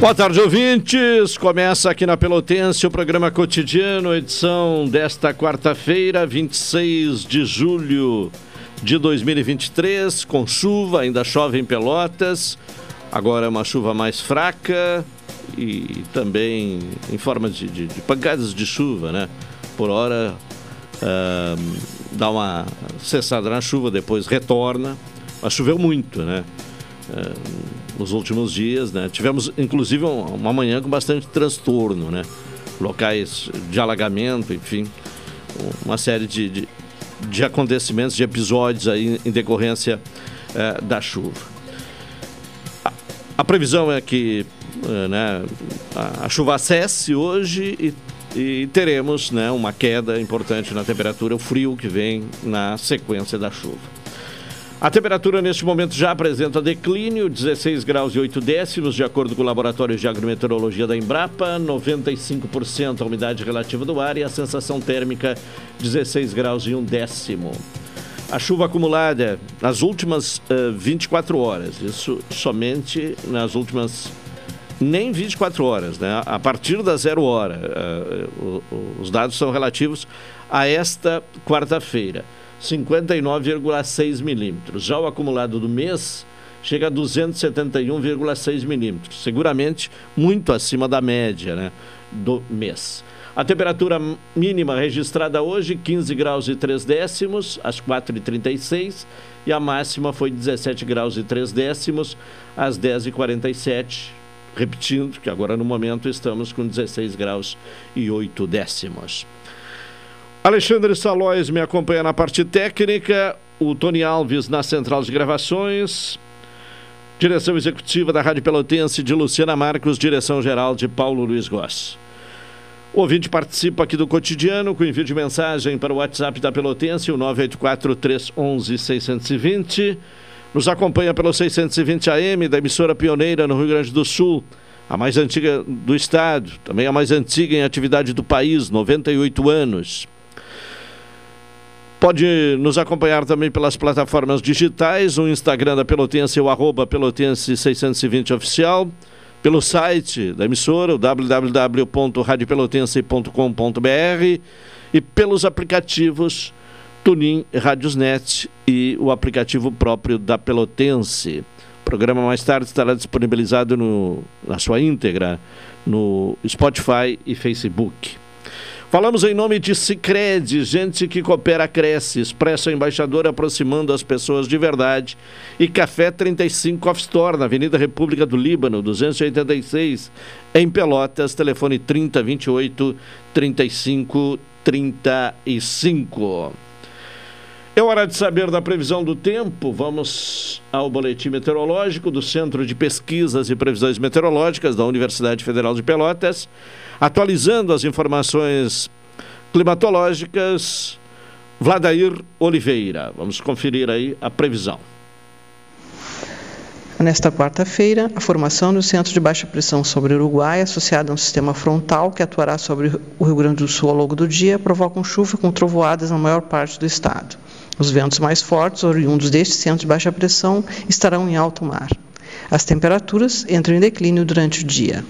Boa tarde, ouvintes. Começa aqui na Pelotense o programa cotidiano, edição desta quarta-feira, 26 de julho de 2023, com chuva, ainda chove em Pelotas. Agora é uma chuva mais fraca e também em forma de, de, de pancadas de chuva, né? Por hora uh, dá uma cessada na chuva, depois retorna. Mas choveu muito, né? Uh, nos últimos dias, né? Tivemos, inclusive, uma manhã com bastante transtorno, né? Locais de alagamento, enfim, uma série de, de, de acontecimentos, de episódios aí em decorrência é, da chuva. A, a, previsão é que é, né, a, a, chuva cesse hoje e, e teremos né, uma queda importante na temperatura, o frio que vem na sequência da chuva. A temperatura neste momento já apresenta declínio, 16 graus e 8 décimos, de acordo com o Laboratório de Agrometeorologia da Embrapa, 95% a umidade relativa do ar e a sensação térmica 16 graus e 1 décimo. A chuva acumulada nas últimas uh, 24 horas, isso somente nas últimas nem 24 horas, né? A partir da zero hora, uh, os dados são relativos a esta quarta-feira. 59,6 milímetros. Já o acumulado do mês chega a 271,6 milímetros, seguramente muito acima da média né, do mês. A temperatura mínima registrada hoje, 15 graus e 3 décimos, às 4h36, e a máxima foi 17 graus e 3 décimos, às 10h47. Repetindo que agora no momento estamos com 16 graus e 8 décimos. Alexandre Salóis me acompanha na parte técnica, o Tony Alves na central de gravações, direção executiva da Rádio Pelotense de Luciana Marcos, direção geral de Paulo Luiz Goss. O ouvinte participa aqui do cotidiano com envio de mensagem para o WhatsApp da Pelotense, o 984-311-620. Nos acompanha pelo 620 AM da emissora pioneira no Rio Grande do Sul, a mais antiga do estado, também a mais antiga em atividade do país, 98 anos. Pode nos acompanhar também pelas plataformas digitais, o Instagram da Pelotense, o arroba Pelotense620 Oficial, pelo site da emissora, o www.radiopelotense.com.br e pelos aplicativos Tunin Radiosnet e o aplicativo próprio da Pelotense. O programa mais tarde estará disponibilizado no, na sua íntegra no Spotify e Facebook. Falamos em nome de Cicred, gente que coopera cresce, Expresso Embaixador aproximando as pessoas de verdade e Café 35 Off Store, na Avenida República do Líbano, 286, em Pelotas, telefone 3028 35 35. É hora de saber da previsão do tempo. Vamos ao boletim meteorológico do Centro de Pesquisas e Previsões Meteorológicas da Universidade Federal de Pelotas atualizando as informações climatológicas. Vladair Oliveira. Vamos conferir aí a previsão. Nesta quarta-feira, a formação do centro de baixa pressão sobre o Uruguai, associada a um sistema frontal que atuará sobre o Rio Grande do Sul ao longo do dia, provocam chuva com trovoadas na maior parte do estado. Os ventos mais fortes, oriundos deste centro de baixa pressão, estarão em alto mar. As temperaturas entram em declínio durante o dia.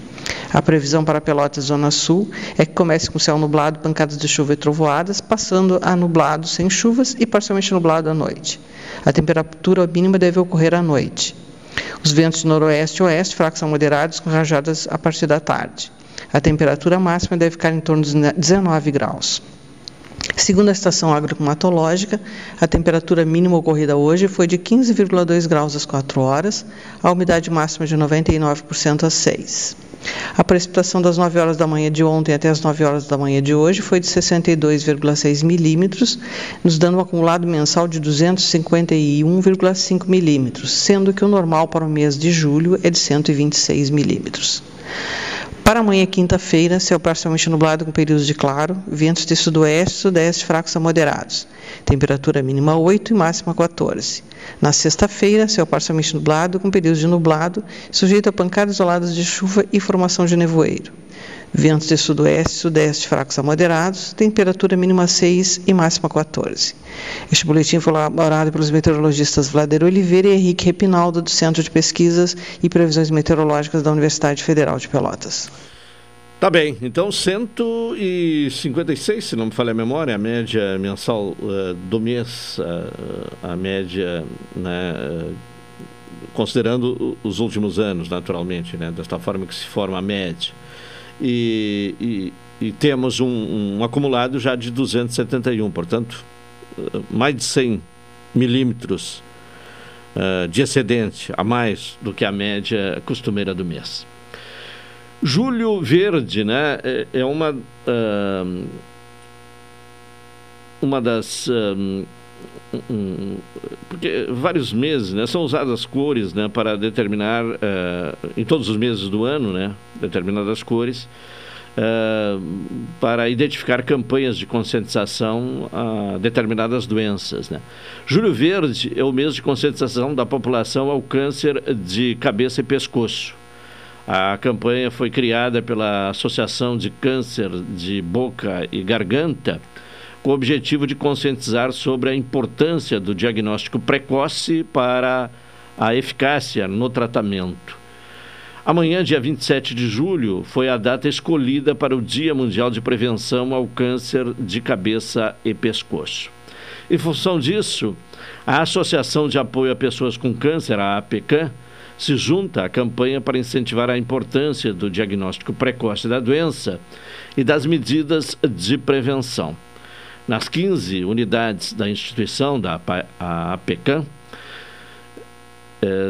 A previsão para Pelotas Zona Sul é que comece com céu nublado, pancadas de chuva e trovoadas, passando a nublado sem chuvas e parcialmente nublado à noite. A temperatura mínima deve ocorrer à noite. Os ventos noroeste e oeste fracos a moderados com rajadas a partir da tarde. A temperatura máxima deve ficar em torno de 19 graus. Segundo a estação agroclimatológica, a temperatura mínima ocorrida hoje foi de 15,2 graus às 4 horas, a umidade máxima de 99% às 6. A precipitação das 9 horas da manhã de ontem até as 9 horas da manhã de hoje foi de 62,6 milímetros, nos dando um acumulado mensal de 251,5 milímetros, sendo que o normal para o mês de julho é de 126 milímetros. Para amanhã, quinta-feira, céu parcialmente nublado com períodos de claro, ventos de sudoeste sudeste fracos a moderados. Temperatura mínima 8 e máxima 14. Na sexta-feira, céu parcialmente nublado com períodos de nublado, sujeito a pancadas isoladas de chuva e formação de nevoeiro. Ventos de sudoeste e sudeste fracos a moderados, temperatura mínima 6 e máxima 14. Este boletim foi elaborado pelos meteorologistas Vlader Oliveira e Henrique Repinaldo, do Centro de Pesquisas e Previsões Meteorológicas da Universidade Federal de Pelotas. Tá bem, então 156, se não me falha a memória, a média mensal uh, do mês, uh, a média, né, uh, considerando os últimos anos, naturalmente, né, desta forma que se forma a média. E, e, e temos um, um, acumulado já de 271, portanto, mais de 100 milímetros de excedente a mais do que a média costumeira do mês. Julho Verde, né? É, é uma uh, uma das uh, um, porque vários meses, né? São usadas cores, né? Para determinar uh, em todos os meses do ano, né? Determinadas cores. para identificar campanhas de conscientização a determinadas doenças. Né? Julho Verde é o mês de conscientização da população ao câncer de cabeça e pescoço. A campanha foi criada pela Associação de Câncer de Boca e Garganta com o objetivo de conscientizar sobre a importância do diagnóstico precoce para a eficácia no tratamento. Amanhã, dia 27 de julho, foi a data escolhida para o Dia Mundial de Prevenção ao Câncer de Cabeça e Pescoço. Em função disso, a Associação de Apoio a Pessoas com Câncer, a APCAM, se junta à campanha para incentivar a importância do diagnóstico precoce da doença e das medidas de prevenção. Nas 15 unidades da instituição da APECAM,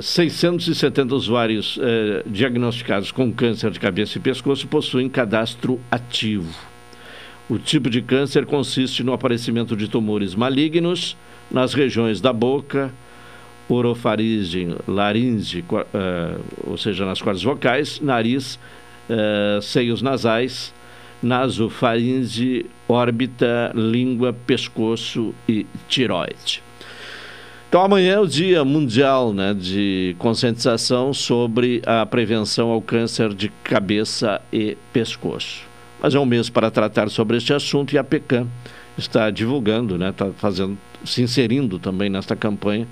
670 usuários eh, diagnosticados com câncer de cabeça e pescoço possuem cadastro ativo. O tipo de câncer consiste no aparecimento de tumores malignos nas regiões da boca, orofaringe, laringe, uh, ou seja, nas cordas vocais, nariz, seios nasais, nasofaringe, órbita, língua, pescoço e tiroide. Então amanhã é o Dia Mundial né, de conscientização sobre a prevenção ao câncer de cabeça e pescoço. Mas é um mês para tratar sobre este assunto e a PECAM está divulgando, está né, tá fazendo, se inserindo também nesta campanha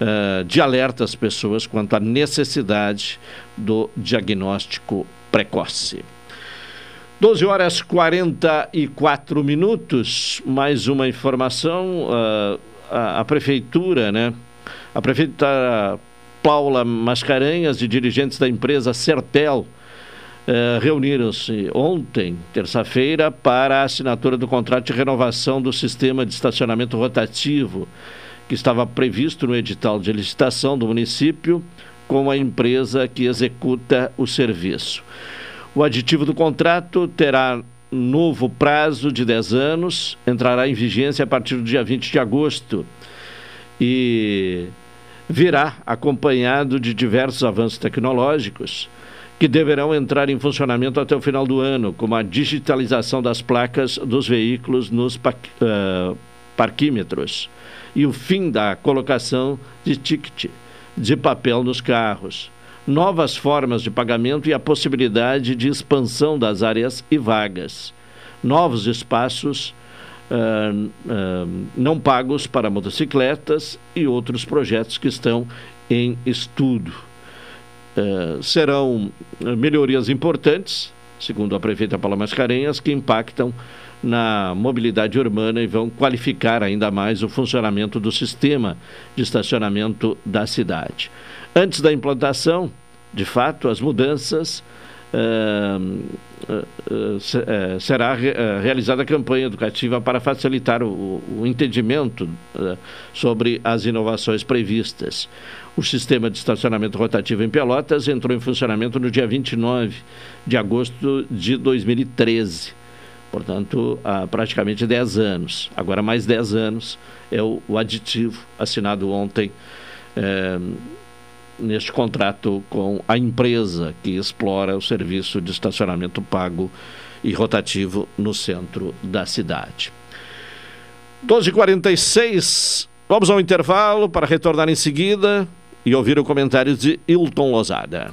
uh, de alerta às pessoas quanto à necessidade do diagnóstico precoce. 12 horas 44 minutos, mais uma informação. Uh, a, a, prefeitura, né? A prefeita Paula Mascarenhas e dirigentes da empresa Sertel uh, reuniram-se ontem, terça-feira, para a assinatura do contrato de renovação do sistema de estacionamento rotativo que estava previsto no edital de licitação do município com a empresa que executa o serviço. O aditivo do contrato terá novo prazo de 10 anos, entrará em vigência a partir do dia 20 de agosto e virá acompanhado de diversos avanços tecnológicos que deverão entrar em funcionamento até o final do ano, como a digitalização das placas dos veículos nos uh, parquímetros e o fim da colocação de ticket de papel nos carros, novas formas de pagamento e a possibilidade de expansão das áreas e vagas, novos espaços uh, uh, não pagos para motocicletas e outros projetos que estão em estudo. Uh, serão melhorias importantes, segundo a prefeita Paula Mascarenhas, que impactam na mobilidade urbana e vão qualificar ainda mais o funcionamento do sistema de estacionamento da cidade. Antes da implantação, de fato, as mudanças será realizada a campanha educativa para facilitar o, o entendimento sobre as inovações previstas. O sistema de estacionamento rotativo em Pelotas entrou em funcionamento no dia 29 de agosto de 2013. Portanto, há praticamente 10 anos. Agora, mais 10 anos é o, o aditivo assinado ontem é, neste contrato com a empresa que explora o serviço de estacionamento pago e rotativo no centro da cidade. 12h46, vamos ao intervalo para retornar em seguida e ouvir o comentário de Hilton Lozada.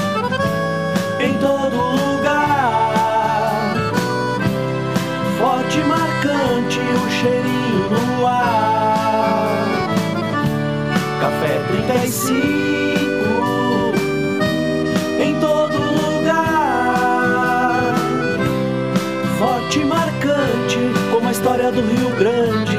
História do Rio Grande.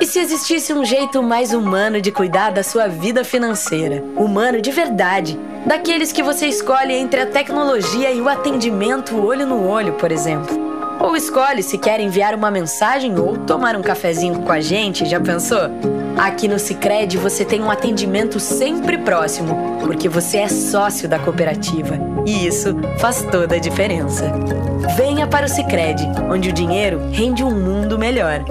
E se existisse um jeito mais humano de cuidar da sua vida financeira? Humano de verdade. Daqueles que você escolhe entre a tecnologia e o atendimento olho no olho, por exemplo. Ou escolhe se quer enviar uma mensagem ou tomar um cafezinho com a gente, já pensou? Aqui no Sicredi você tem um atendimento sempre próximo, porque você é sócio da cooperativa. E isso faz toda a diferença. Venha para o Sicredi, onde o dinheiro rende um mundo melhor.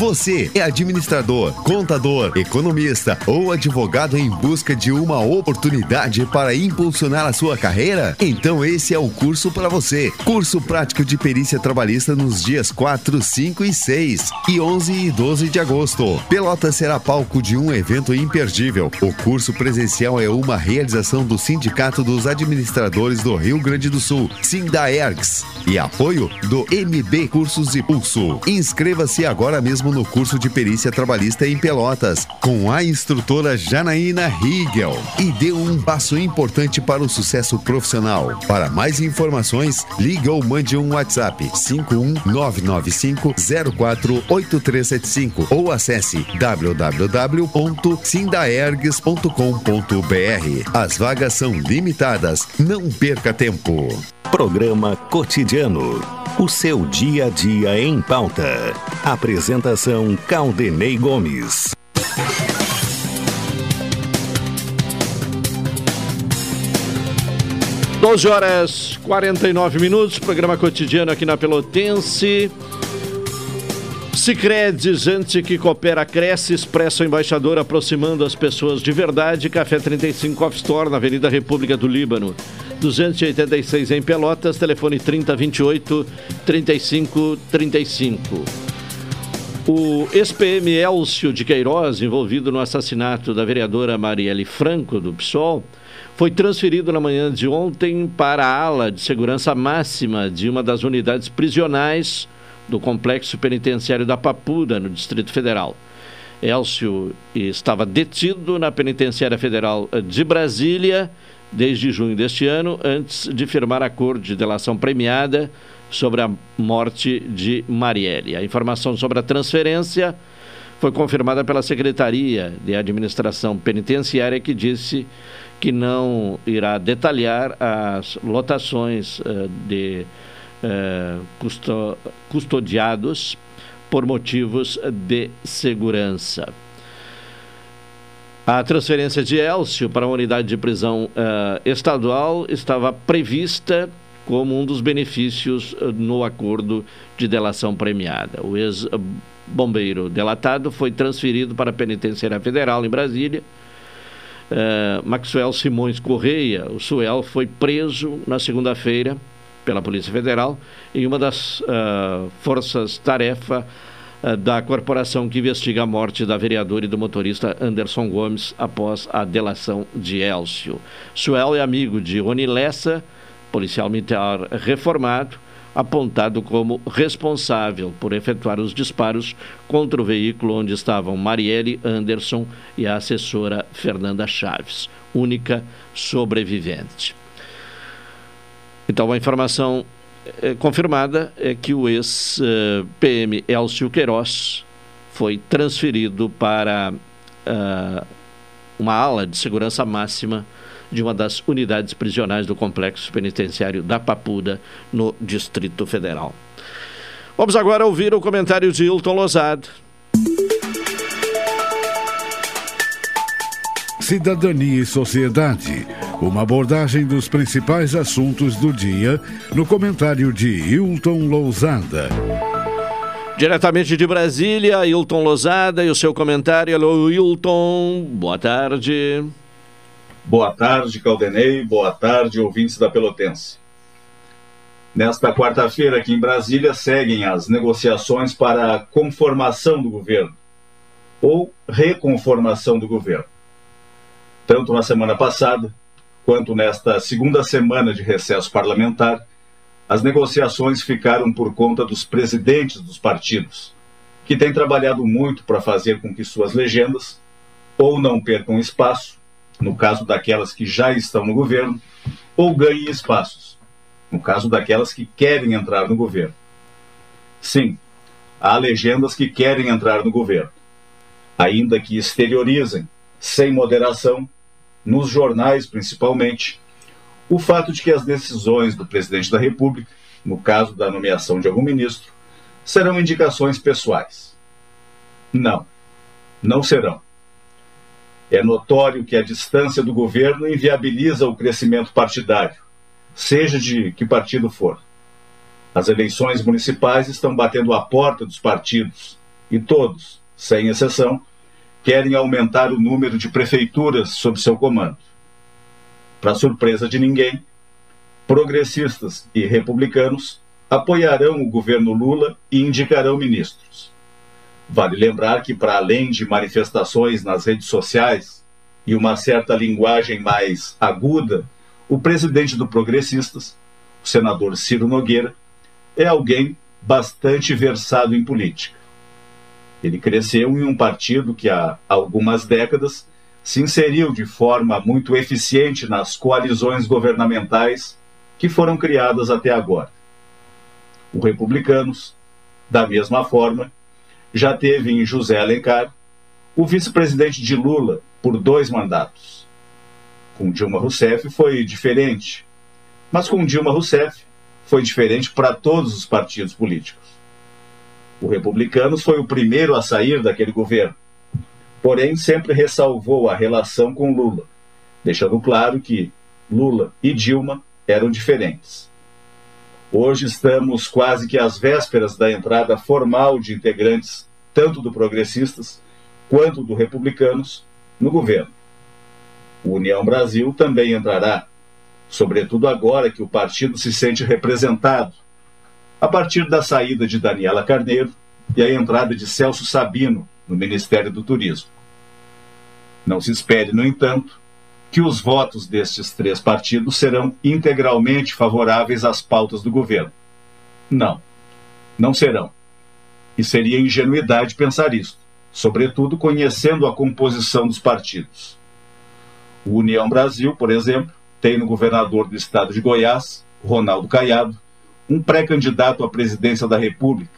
Você é administrador, contador, economista ou advogado em busca de uma oportunidade para impulsionar a sua carreira? Então esse é o curso para você. Curso prático de perícia trabalhista nos dias 4, 5 e 6 e 11 e 12 de agosto. Pelota será palco de um evento imperdível. O curso presencial é uma realização do Sindicato dos Administradores do Rio Grande do Sul, Sindaergs, e apoio do MB Cursos e Pulso. Inscreva-se agora mesmo no curso de perícia trabalhista em Pelotas, com a instrutora Janaína Riegel, e deu um passo importante para o sucesso profissional. Para mais informações, ligue ou mande um WhatsApp 51995048375 ou acesse www.sindaergs.com.br. As vagas são limitadas, não perca tempo. Programa Cotidiano. O seu dia a dia em pauta. Apresentação Caldenei Gomes. Doze horas 49 minutos, programa cotidiano aqui na Pelotense. Sicredi, gente que coopera, cresce, expressa o embaixador aproximando as pessoas de verdade. Café 35 Off Store, na Avenida República do Líbano. 286 em Pelotas, telefone 3028 3535. O ex-PM Elcio de Queiroz, envolvido no assassinato da vereadora Marielle Franco, do PSOL, foi transferido na manhã de ontem para a ala de segurança máxima de uma das unidades prisionais do complexo penitenciário da Papuda, no Distrito Federal. Elcio estava detido na Penitenciária Federal de Brasília desde junho deste ano, antes de firmar acordo de delação premiada sobre a morte de Marielle. A informação sobre a transferência foi confirmada pela Secretaria de Administração Penitenciária, que disse que não irá detalhar as lotações uh, de eh, custo, custodiados por motivos de segurança. A transferência de Elcio para a unidade de prisão uh, estadual estava prevista como um dos benefícios uh, no acordo de delação premiada. O ex-bombeiro delatado foi transferido para a Penitenciária Federal em Brasília. Uh, Maxwell Simões Correia, o Suel, foi preso na segunda-feira pela Polícia Federal em uma das uh, forças-tarefa uh, da corporação que investiga a morte da vereadora e do motorista Anderson Gomes após a delação de Elcio. Suel é amigo de Rony Lessa, policial militar reformado, apontado como responsável por efetuar os disparos contra o veículo onde estavam Marielle Anderson e a assessora Fernanda Chaves, única sobrevivente. Então, a informação é, confirmada é que o ex-PM Elcio Queiroz foi transferido para uh, uma ala de segurança máxima de uma das unidades prisionais do complexo penitenciário da Papuda, no Distrito Federal. Vamos agora ouvir o comentário de Hilton Lozado. Cidadania e Sociedade. Uma abordagem dos principais assuntos do dia no comentário de Hilton Lousada. Diretamente de Brasília, Hilton Lozada e o seu comentário. Alô, Hilton, boa tarde. Boa tarde, Caldenei. Boa tarde, ouvintes da Pelotense. Nesta quarta-feira, aqui em Brasília, seguem as negociações para a conformação do governo ou reconformação do governo. Tanto na semana passada, quanto nesta segunda semana de recesso parlamentar, as negociações ficaram por conta dos presidentes dos partidos, que têm trabalhado muito para fazer com que suas legendas ou não percam espaço, no caso daquelas que já estão no governo, ou ganhem espaços, no caso daquelas que querem entrar no governo. Sim, há legendas que querem entrar no governo, ainda que exteriorizem, sem moderação, nos jornais principalmente, o fato de que as decisões do presidente da República, no caso da nomeação de algum ministro, serão indicações pessoais. Não, não serão. É notório que a distância do governo inviabiliza o crescimento partidário, seja de que partido for. As eleições municipais estão batendo a porta dos partidos e todos, sem exceção, querem aumentar o número de prefeituras sob seu comando. Para surpresa de ninguém, progressistas e republicanos apoiarão o governo Lula e indicarão ministros. Vale lembrar que, para além de manifestações nas redes sociais e uma certa linguagem mais aguda, o presidente do Progressistas, o senador Ciro Nogueira, é alguém bastante versado em política. Ele cresceu em um partido que há algumas décadas se inseriu de forma muito eficiente nas coalizões governamentais que foram criadas até agora. O Republicanos, da mesma forma, já teve em José Alencar o vice-presidente de Lula por dois mandatos. Com Dilma Rousseff foi diferente, mas com Dilma Rousseff foi diferente para todos os partidos políticos. O Republicanos foi o primeiro a sair daquele governo porém sempre ressalvou a relação com Lula, deixando claro que Lula e Dilma eram diferentes. Hoje estamos quase que às vésperas da entrada formal de integrantes tanto do Progressistas quanto do Republicanos no governo. O União Brasil também entrará, sobretudo agora que o partido se sente representado, a partir da saída de Daniela Carneiro e a entrada de Celso Sabino no Ministério do Turismo. Não se espere, no entanto, que os votos destes três partidos serão integralmente favoráveis às pautas do governo. Não, não serão. E seria ingenuidade pensar isto, sobretudo conhecendo a composição dos partidos. O União Brasil, por exemplo, tem no governador do estado de Goiás, Ronaldo Caiado, um pré-candidato à presidência da República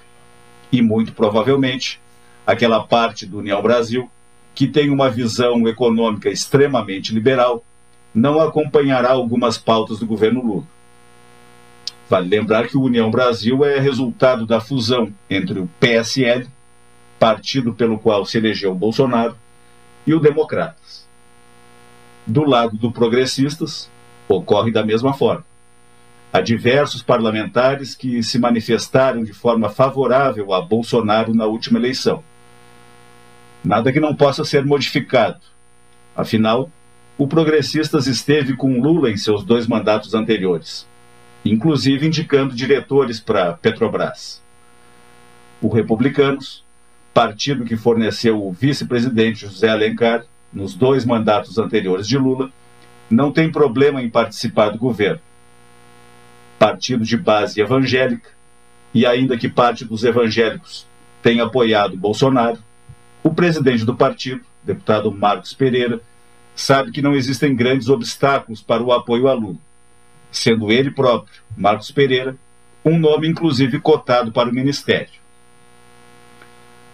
e, muito provavelmente, aquela parte do União Brasil que tem uma visão econômica extremamente liberal, não acompanhará algumas pautas do governo Lula. Vale lembrar que o União Brasil é resultado da fusão entre o PSL, partido pelo qual se elegeu Bolsonaro, e o Democratas. Do lado do Progressistas, ocorre da mesma forma. Há diversos parlamentares que se manifestaram de forma favorável a Bolsonaro na última eleição Nada que não possa ser modificado. Afinal, o Progressistas esteve com Lula em seus dois mandatos anteriores, inclusive indicando diretores para Petrobras. O Republicanos, partido que forneceu o vice-presidente José Alencar nos dois mandatos anteriores de Lula, não tem problema em participar do governo. partido de base evangélica, e ainda que parte dos evangélicos tenha apoiado Bolsonaro, o presidente do partido, deputado Marcos Pereira, sabe que não existem grandes obstáculos para o apoio a Lula, sendo ele próprio, Marcos Pereira, um nome inclusive cotado para o ministério.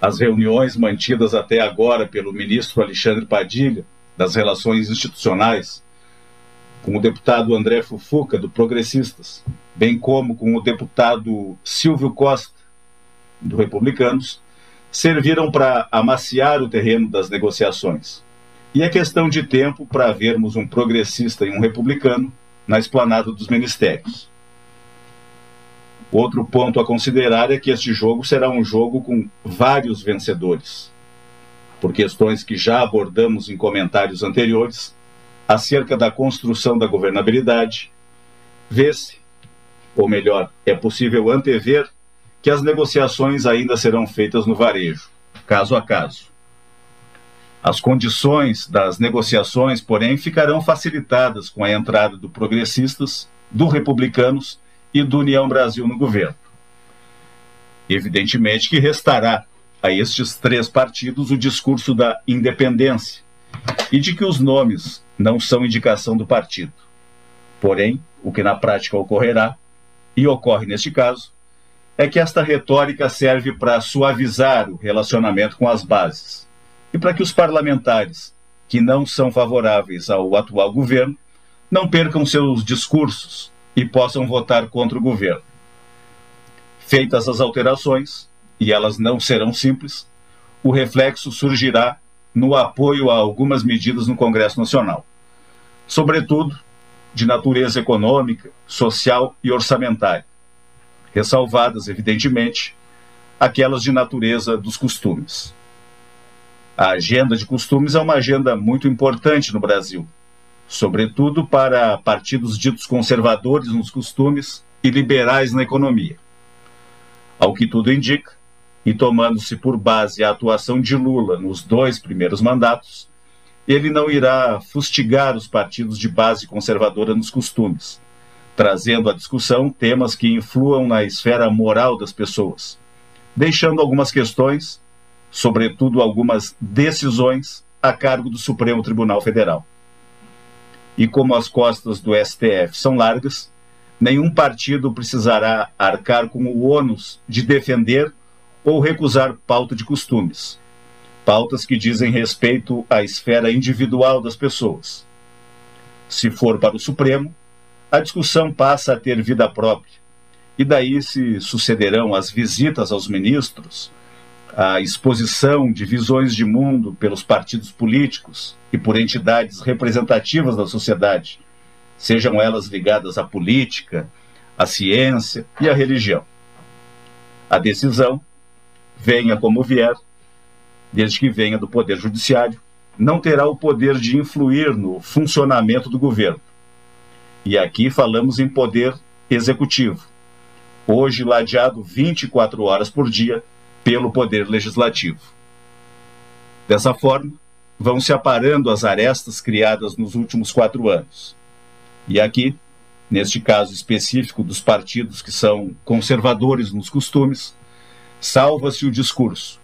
As reuniões mantidas até agora pelo ministro Alexandre Padilha, das Relações Institucionais, com o deputado André Fufuca, do Progressistas, bem como com o deputado Silvio Costa, do Republicanos, serviram para amaciar o terreno das negociações. E é questão de tempo para vermos um progressista e um republicano na esplanada dos ministérios. Outro ponto a considerar é que este jogo será um jogo com vários vencedores. Por questões que já abordamos em comentários anteriores, acerca da construção da governabilidade, vê-se, ou melhor, é possível antever, que as negociações ainda serão feitas no varejo, caso a caso. As condições das negociações, porém, ficarão facilitadas com a entrada do Progressistas, do Republicanos e do União Brasil no governo. Evidentemente que restará a estes três partidos o discurso da independência e de que os nomes não são indicação do partido. Porém, o que na prática ocorrerá, e ocorre neste caso, é que esta retórica serve para suavizar o relacionamento com as bases e para que os parlamentares, que não são favoráveis ao atual governo, não percam seus discursos e possam votar contra o governo. Feitas as alterações, e elas não serão simples, o reflexo surgirá no apoio a algumas medidas no Congresso Nacional, sobretudo de natureza econômica, social e orçamentária, ressalvadas, evidentemente, aquelas de natureza dos costumes. A agenda de costumes é uma agenda muito importante no Brasil, sobretudo para partidos ditos conservadores nos costumes e liberais na economia. Ao que tudo indica, e tomando-se por base a atuação de Lula nos dois primeiros mandatos, ele não irá fustigar os partidos de base conservadora nos costumes, trazendo à discussão temas que influam na esfera moral das pessoas, deixando algumas questões, sobretudo algumas decisões, a cargo do Supremo Tribunal Federal. E como as costas do STF são largas, nenhum partido precisará arcar com o ônus de defender ou recusar pauta de costumes. Pautas que dizem respeito à esfera individual das pessoas. Se for para o Supremo, a discussão passa a ter vida própria. E daí se sucederão as visitas aos ministros, a exposição de visões de mundo pelos partidos políticos e por entidades representativas da sociedade, sejam elas ligadas à política, à ciência e à religião. A decisão venha como vier, desde que venha do Poder Judiciário, não terá o poder de influir no funcionamento do governo. E aqui falamos em poder executivo, hoje ladeado 24 horas por dia pelo Poder Legislativo. Dessa forma, vão se aparando as arestas criadas nos últimos quatro anos. E aqui, neste caso específico dos partidos que são conservadores nos costumes, salva-se o discurso,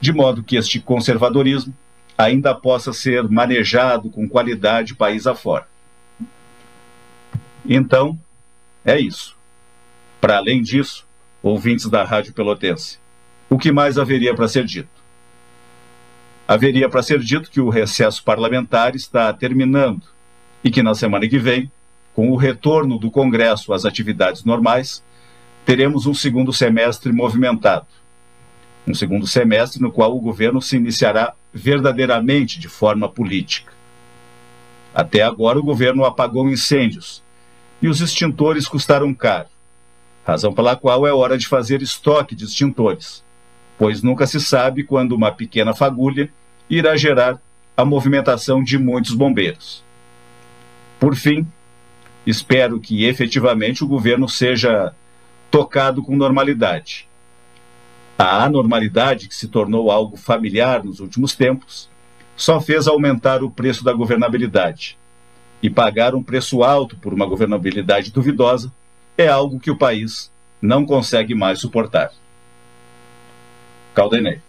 de modo que este conservadorismo ainda possa ser manejado com qualidade país afora. Então, é isso. Para além disso, ouvintes da Rádio Pelotense, o que mais haveria para ser dito? Haveria para ser dito que o recesso parlamentar está terminando e que na semana que vem, com o retorno do Congresso às atividades normais, teremos um segundo semestre movimentado. Um segundo semestre no qual o governo se iniciará verdadeiramente de forma política. Até agora, o governo apagou incêndios e os extintores custaram caro, razão pela qual é hora de fazer estoque de extintores, pois nunca se sabe quando uma pequena fagulha irá gerar a movimentação de muitos bombeiros. Por fim, espero que efetivamente o governo seja tocado com normalidade. A anormalidade, que se tornou algo familiar nos últimos tempos, só fez aumentar o preço da governabilidade. E pagar um preço alto por uma governabilidade duvidosa é algo que o país não consegue mais suportar. Caldenei.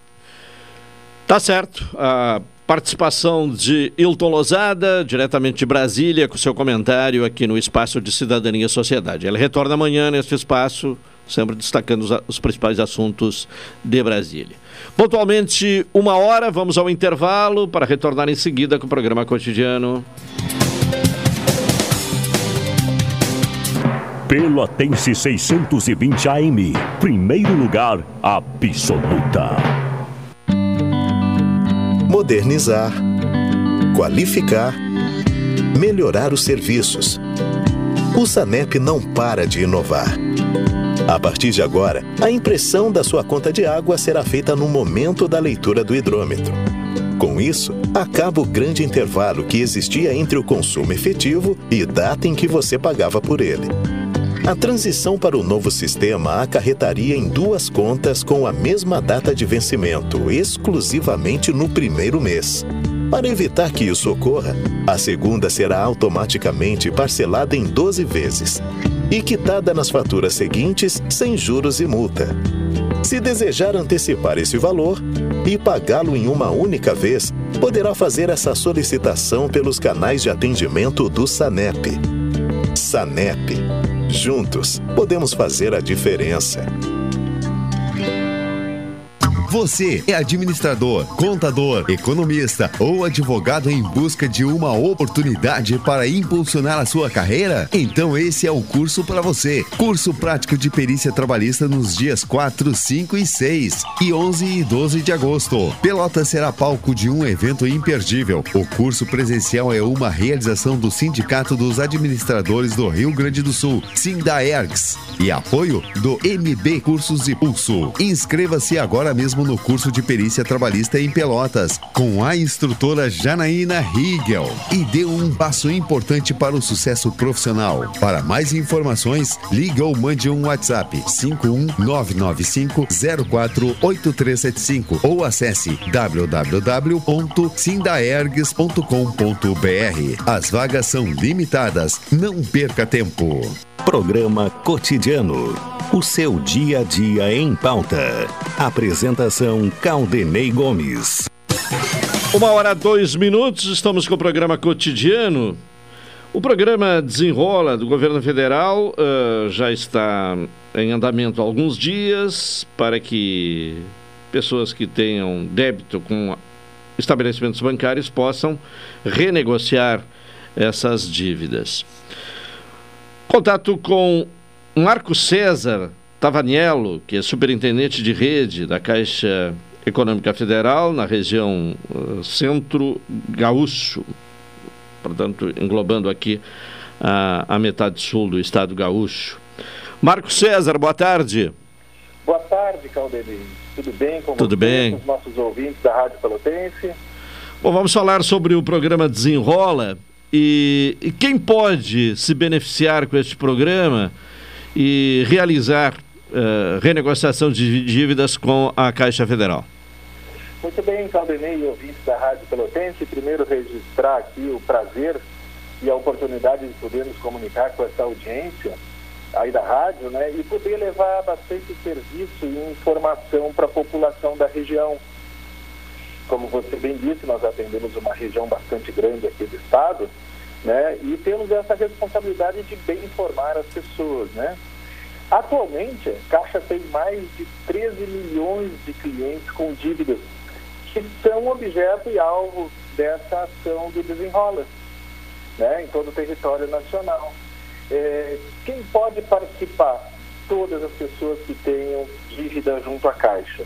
Tá certo. A participação de Hilton Lozada, diretamente de Brasília, com seu comentário aqui no Espaço de Cidadania e Sociedade. Ele retorna amanhã neste espaço, sempre destacando os, os principais assuntos de Brasília. Pontualmente, uma hora, vamos ao intervalo para retornar em seguida com o programa cotidiano. Pelotense 620 AM. Primeiro lugar, absoluta. Modernizar. Qualificar. Melhorar os serviços. O SANEP não para de inovar. A partir de agora, a impressão da sua conta de água será feita no momento da leitura do hidrômetro. Com isso, acaba o grande intervalo que existia entre o consumo efetivo e data em que você pagava por ele. A transição para o novo sistema acarretaria em duas contas com a mesma data de vencimento, exclusivamente no primeiro mês. Para evitar que isso ocorra, a segunda será automaticamente parcelada em 12 vezes e quitada nas faturas seguintes sem juros e multa. Se desejar antecipar esse valor e pagá-lo em uma única vez, poderá fazer essa solicitação pelos canais de atendimento do SANEP. SANEP Juntos, podemos fazer a diferença. Você é administrador, contador, economista ou advogado em busca de uma oportunidade para impulsionar a sua carreira? Então esse é o curso para você. Curso prático de perícia trabalhista nos dias 4, 5 e 6 e 11 e 12 de agosto. Pelota será palco de um evento imperdível. O curso presencial é uma realização do Sindicato dos Administradores do Rio Grande do Sul, Sindaergs, e apoio do MB Cursos e Pulso. Inscreva-se agora mesmo no curso de perícia trabalhista em Pelotas, com a instrutora Janaína Riegel, e deu um passo importante para o sucesso profissional. Para mais informações, liga ou mande um WhatsApp 51995048375 ou acesse www.sindaergs.com.br. As vagas são limitadas, não perca tempo. Programa Cotidiano. O seu dia a dia em pauta. Apresentação Caldenei Gomes. Uma hora dois minutos, estamos com o programa cotidiano. O programa Desenrola do governo federal uh, já está em andamento há alguns dias para que pessoas que tenham débito com estabelecimentos bancários possam renegociar essas dívidas. Contato com Marco César Tavaniello, que é superintendente de rede da Caixa Econômica Federal na região uh, Centro Gaúcho, portanto, englobando aqui a, a metade sul do estado gaúcho. Marco César, boa tarde. Boa tarde, Caldenei. Tudo bem com Tudo você, bem. com os nossos ouvintes da Rádio Pelotense? Bom, vamos falar sobre o programa Desenrola e, e quem pode se beneficiar com este programa e realizar uh, renegociação de dívidas com a Caixa Federal. Muito bem, Caldenei e ouvintes da Rádio Pelotense. Primeiro, registrar aqui o prazer e a oportunidade de poder nos comunicar com essa audiência aí da rádio, né? E poder levar bastante serviço e informação para a população da região. Como você bem disse, nós atendemos uma região bastante grande aqui do estado, né? E temos essa responsabilidade de bem informar as pessoas, né? Atualmente, a Caixa tem mais de 13 milhões de clientes com dívidas que são objeto e alvo dessa ação do desenrola, né? Em todo o território nacional. É, quem pode participar? Todas as pessoas que tenham dívida junto à Caixa.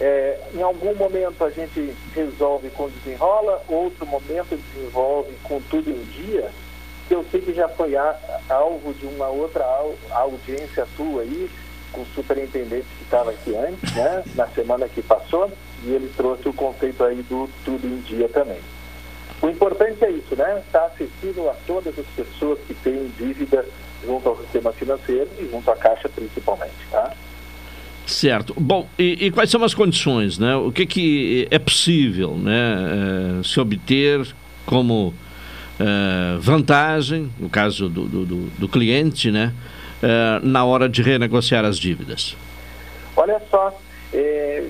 É, em algum momento a gente resolve com desenrola, outro momento desenvolve com tudo em dia, que eu sei que já foi alvo de uma outra au, audiência tua aí, com o superintendente que estava aqui antes, né, na semana que passou, e ele trouxe o conceito aí do tudo em dia também. O importante é isso, né? Está acessível a todas as pessoas que têm dívida junto ao sistema financeiro e junto à Caixa principalmente, tá? Certo. Bom, e, e, quais são as condições, né? O que, que é possível, né, se obter como vantagem, no caso do, do, do cliente, né, eh, na hora de renegociar as dívidas? Olha só, é,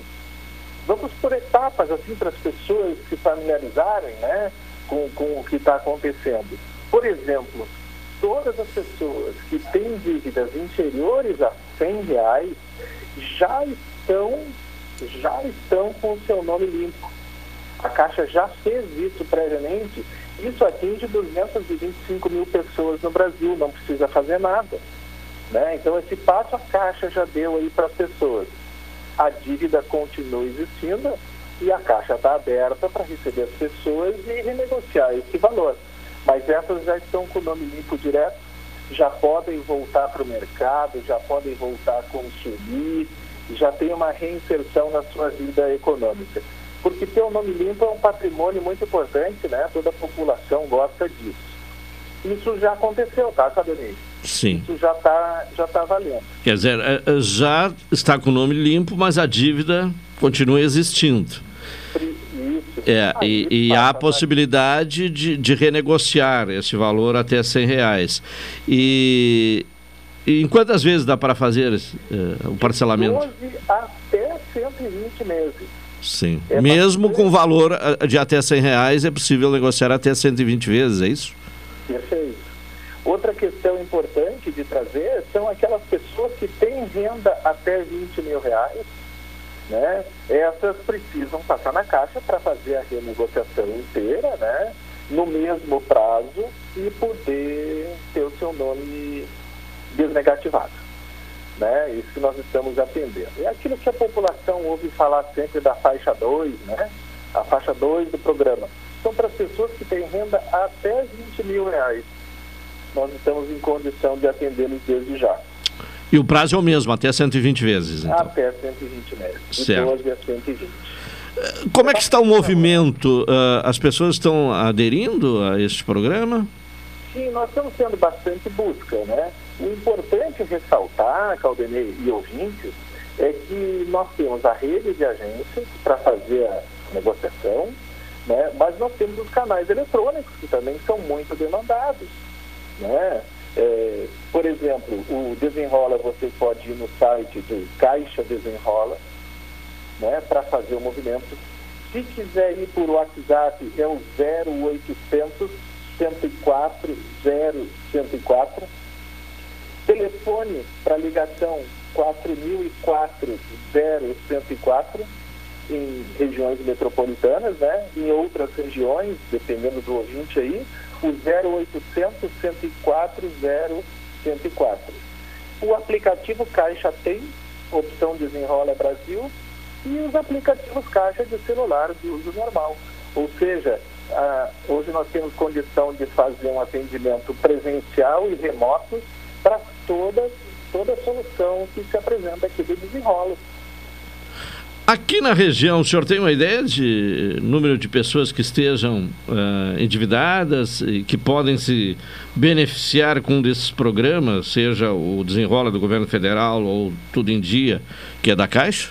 vamos por etapas, assim, para as pessoas se familiarizarem né, com, com o que está acontecendo. Por exemplo, todas as pessoas que têm dívidas inferiores a 100 reais já estão, já estão com o seu nome limpo. A Caixa já fez isso previamente. Isso atinge 225 mil pessoas no Brasil, não precisa fazer nada. Né? Então, esse passo a Caixa já deu aí para as pessoas. A dívida continua existindo e a Caixa está aberta para receber as pessoas e renegociar esse valor. Mas essas já estão com o nome limpo direto, já podem voltar para o mercado, já podem voltar a consumir, já tem uma reinserção na sua vida econômica. Porque ter o um nome limpo é um patrimônio muito importante, né? Toda a população gosta disso. Isso já aconteceu, tá, Cadonei? Sim. Isso já está já tá valendo. Quer dizer, é, é, já está com o nome limpo, mas a dívida continua existindo. É, e, e há a possibilidade de, de renegociar esse valor até 100 reais. E, e em quantas vezes dá para fazer uh, o parcelamento? 12 até 120 meses. Sim. É Mesmo com valor de até 100 reais, é possível negociar até 120 vezes, é isso? Perfeito. Outra questão importante de trazer são aquelas pessoas que têm renda até 20 mil reais, né? Essas precisam passar na caixa para fazer a renegociação inteira, né? No mesmo prazo e poder ter o seu nome desnegativado. Né? Isso que nós estamos atendendo. É aquilo que a população ouve falar sempre da faixa 2, né? A faixa 2 do programa. São para as pessoas que têm renda até 20 mil reais nós estamos em condição de atendê-los desde já. E o prazo é o mesmo, até 120 vezes? Então. Até 120 vezes, de certo. 12 a 120. Como é que está o movimento? Uh, as pessoas estão aderindo a este programa? Sim, nós estamos tendo bastante busca, né? O importante ressaltar, Caldenei e ouvintes, é que nós temos a rede de agências para fazer a negociação, né? mas nós temos os canais eletrônicos, que também são muito demandados. Né? É, por exemplo, o Desenrola, você pode ir no site do Caixa Desenrola né, para fazer o movimento. Se quiser ir por WhatsApp, é o 0800 104 0104. Telefone para ligação 4004 0104 em regiões metropolitanas, né? Em outras regiões, dependendo do ouvinte aí, o 0800 104 0104. O aplicativo Caixa tem, opção Desenrola Brasil, e os aplicativos Caixa de celular de uso normal. Ou seja, ah, hoje nós temos condição de fazer um atendimento presencial e remoto para toda, toda solução que se apresenta aqui do desenrolo. Aqui na região, o senhor tem uma ideia de número de pessoas que estejam uh, endividadas e que podem se beneficiar com um desses programas, seja o Desenrola do Governo Federal ou Tudo em Dia, que é da Caixa?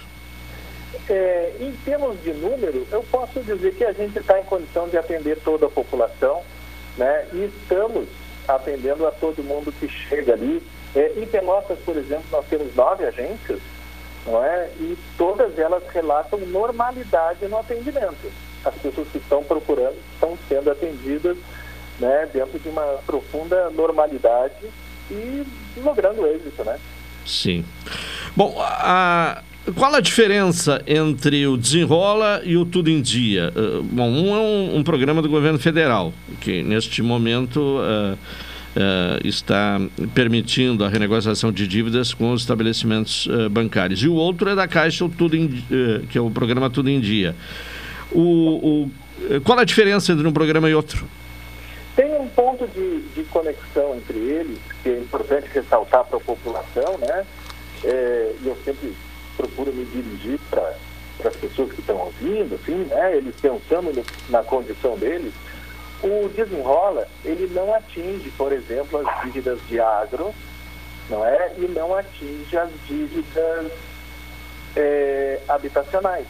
É, em termos de número, eu posso dizer que a gente está em condição de atender toda a população, né? E estamos atendendo a todo mundo que chega ali. É, em Pelotas, por exemplo, nós temos nove agências não é? E todas elas relatam normalidade no atendimento. As pessoas que estão procurando estão sendo atendidas né, dentro de uma profunda normalidade e logrando êxito, né? Sim. Bom, a, qual a diferença entre o Desenrola e o Tudo em Dia? Uh, bom, um é um, um, programa do governo federal, que neste momento uh, uh, está permitindo a renegociação de dívidas com os estabelecimentos uh, bancários. E o outro é da Caixa, o Tudo em, uh, que é o programa Tudo em Dia. O, o, qual a diferença entre um programa e outro? Tem um ponto de, de conexão entre eles, que é importante ressaltar para a população, né? E eu sempre procuro me dirigir para as pessoas que estão ouvindo, assim, né? Eles pensando na condição deles, o desenrola, ele não atinge, por exemplo, as dívidas de agro, não é? E não atinge as dívidas é, habitacionais.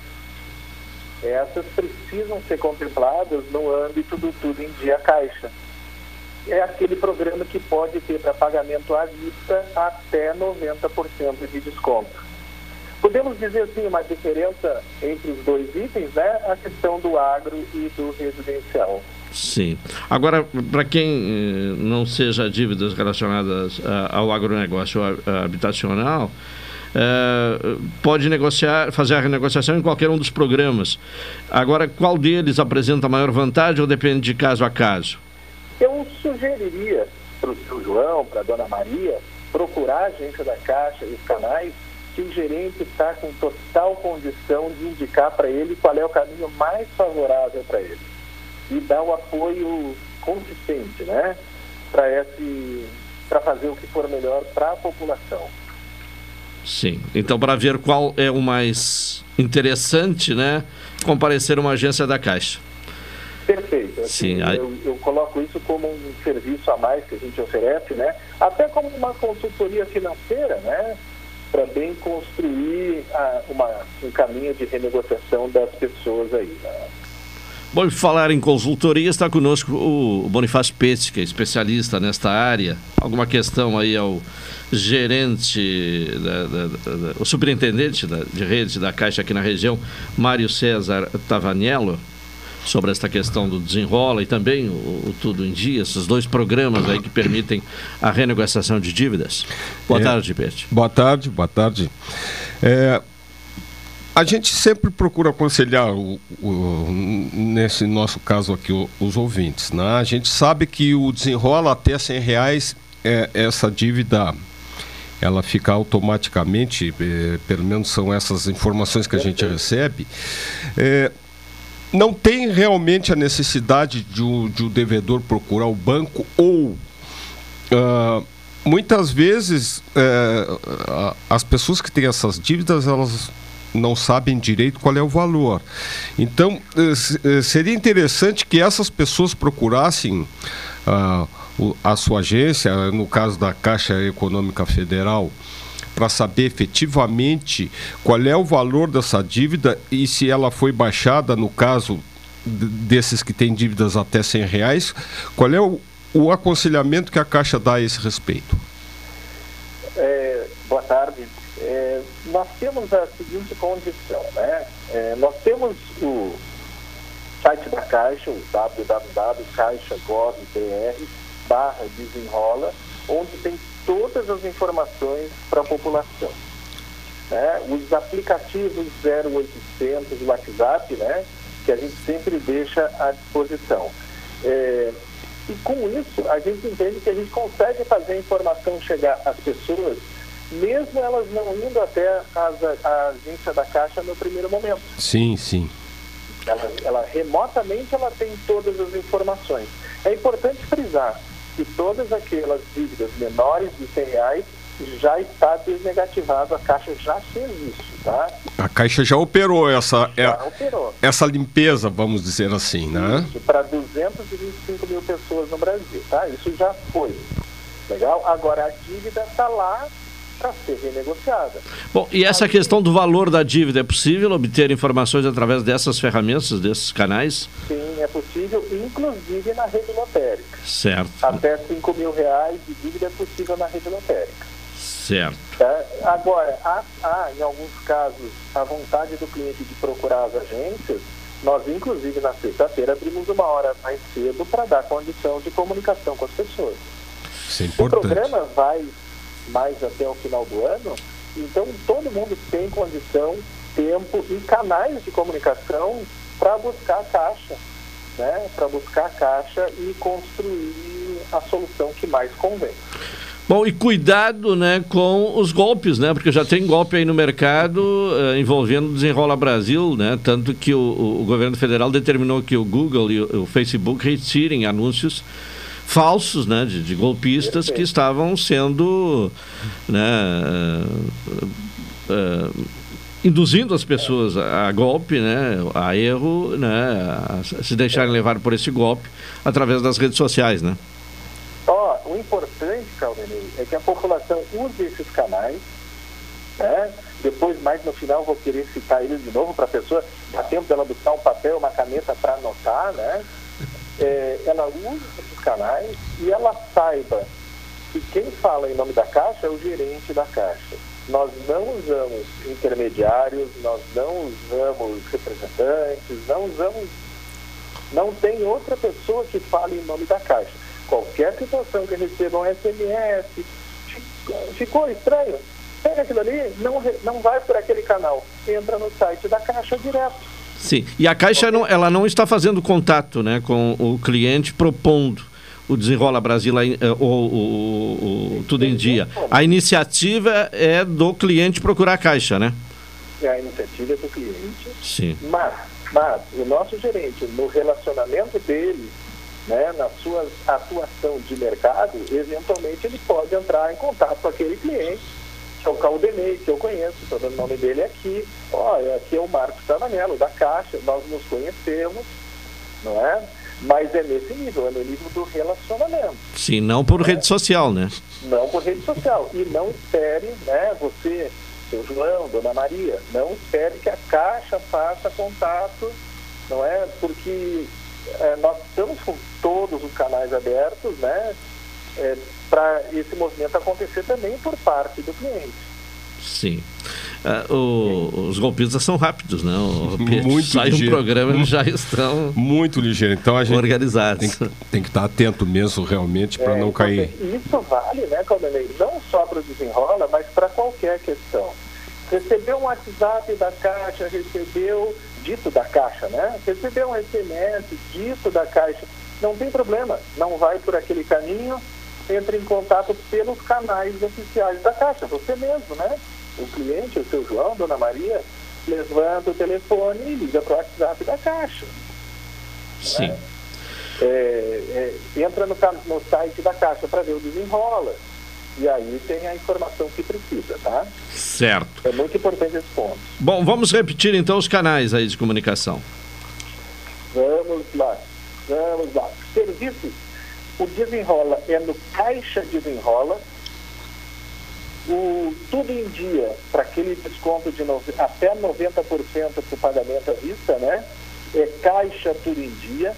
Essas precisam ser contempladas no âmbito do Tudo em Dia Caixa. é aquele programa que pode ter para pagamento à vista até 90% de desconto. Podemos dizer assim, uma diferença entre os dois itens, né? A questão do agro e do residencial. Sim. Agora, para quem eh, não seja dívidas relacionadas ao agronegócio habitacional, eh, pode negociar, fazer a renegociação em qualquer um dos programas. Agora, qual deles apresenta maior vantagem ou depende de caso a caso? Eu sugeriria para o seu João, para a dona Maria, procurar a agência da Caixa e os canais que o gerente está com total condição de indicar para ele qual é o caminho mais favorável para ele e dar o apoio consistente, né, para esse para fazer o que for melhor para a população. Sim. Então, para ver qual é o mais interessante, né, comparecer uma agência da Caixa. Perfeito. Assim, Sim, aí... eu, eu, coloco isso como um serviço a mais que a gente oferece, né? Até como uma consultoria financeira, né? Para bem construir a, uma, um caminho de renegociação das pessoas aí. Né? Bom, falar em consultoria, está conosco o Bonifácio Pete, que é especialista nesta área. Alguma questão aí ao gerente, da, da, da, o superintendente de rede da Caixa aqui na região, Mário César Tavaniello? sobre esta questão do desenrola e também o, o, Tudo em Dia, esses dois programas aí que permitem a renegociação de dívidas. Boa é, tarde, Pete. Boa tarde, boa tarde. É, a gente sempre procura aconselhar, o, o, nesse nosso caso aqui, o, os ouvintes. Né? A gente sabe que o desenrola até 100 reais, é, essa dívida ela fica automaticamente, é, pelo menos são essas informações que a gente recebe, é, não tem realmente a necessidade de o, de devedor procurar o banco ou uh, muitas vezes uh, as pessoas que têm essas dívidas elas não sabem direito qual é o valor. Então uh, seria interessante que essas pessoas procurassem a sua agência, no caso da Caixa Econômica Federal, para saber efetivamente qual é o valor dessa dívida e se ela foi baixada, no caso desses que têm dívidas até 100 reais, qual é o, o aconselhamento que a Caixa dá a esse respeito? É, boa tarde. É, nós temos a seguinte condição, né? É, nós temos o site da Caixa, o www.caixa.gov.br barra desenrola, onde tem todas as informações para a população. Né? Os aplicativos 0800, WhatsApp, né? que a gente sempre deixa à disposição. É, e com isso, a gente entende que a gente consegue fazer a informação chegar às pessoas, mesmo elas não indo até a, agência da Caixa no primeiro momento. Sim, sim. Ela, ela remotamente ela tem todas as informações. É importante frisar, que todas aquelas dívidas menores de 100 reais já está desnegativado, a Caixa já fez isso, tá? A Caixa já operou essa, já é, operou. essa limpeza, vamos dizer assim, né? Isso, para 225 mil pessoas no Brasil, tá? Isso já foi. Legal? Agora a dívida está lá para ser renegociada. Bom, e essa questão do valor da dívida, é possível obter informações através dessas ferramentas, desses canais? Sim, é possível, inclusive na rede lotérica. Certo. Até 5 mil reais de dívida é possível na rede lotérica. Certo. É, agora, há, há, em alguns casos, a vontade do cliente de procurar as agências, nós, inclusive, na sexta-feira, abrimos uma hora mais cedo para dar condição de comunicação com as pessoas. Isso é importante. O programa vai mais até o final do ano. Então, todo mundo tem condição, tempo e canais de comunicação para buscar a caixa, né? para buscar a caixa e construir a solução que mais convém. Bom, e cuidado né, com os golpes, né? Porque já tem golpe aí no mercado uh, envolvendo o Desenrola Brasil, né? Tanto que o, o, governo federal determinou que o Google e o, o Facebook retirem anúncios falsos, né, de, de golpistas que estavam sendo, né, uh, uh, induzindo as pessoas a, a, golpe, né, a erro, né, a se deixarem levar por esse golpe através das redes sociais, né? Ó, oh, o importante, Caldenei, é que a população use esses canais, né? Depois, mais no final, vou querer citar eles de novo para a pessoa, dá tempo dela buscar um papel, uma caneta para anotar, né? É, ela use esses canais e ela saiba que quem fala em nome da Caixa é o gerente da Caixa. Nós não usamos intermediários, nós não usamos representantes, não usamos. Não tem outra pessoa que fale em nome da Caixa. Qualquer situação que receba um SMS, ficou estranho, pega aquilo ali, não, não vai por aquele canal, entra no site da Caixa direto. Sim, e a Caixa não, ela não está fazendo contato né, com o cliente propondo o Desenrola Brasil ou o, Tudo em Dia. A iniciativa é do cliente procurar a Caixa, né? É a iniciativa é do cliente. Sim. Mas, mas o nosso gerente, no relacionamento dele, né, na sua atuação de mercado, eventualmente ele pode entrar em contato com aquele cliente, que é o Caldenei, que eu conheço, estou dando o nome dele aqui. Olha, aqui é o Marcos Tavanello, da Caixa, nós nos conhecemos, não é? Mas é nesse nível, é no nível do relacionamento. Sim, não por rede social, né? Não por rede social. E não espere, né, você, seu João, Dona Maria, não espere que a Caixa faça contato, não é? Porque é, nós estamos com todos os canais abertos, né? É, para esse movimento acontecer também por parte do cliente. Sim. Uh, o, os golpistas são rápidos, né? O, muito sai ligeiro. um programa eles já estão muito ligeiro. Então a gente organizados. Tem, tem que estar atento mesmo realmente para é, não cair. Isso vale, né, Caldanei? Não só para o desenrola, mas para qualquer questão. Recebeu um WhatsApp da Caixa, recebeu dito da Caixa, né? Recebeu um SMS dito da Caixa, não tem problema, não vai por aquele caminho, entre em contato pelos canais oficiais da Caixa, você mesmo, né? O cliente, o seu João, Dona Maria, levanta o telefone e liga para o WhatsApp da Caixa. Sim. Né? É, é, entra no, no site da Caixa para ver o desenrola. E aí tem a informação que precisa, tá? Certo. É muito importante esse ponto. Bom, vamos repetir então os canais aí de comunicação. Vamos lá. Vamos lá. Serviços o desenrola é no Caixa Desenrola. O Tudo em Dia, para aquele desconto de no, até 90% para o pagamento à vista, né? É Caixa Tudo em Dia.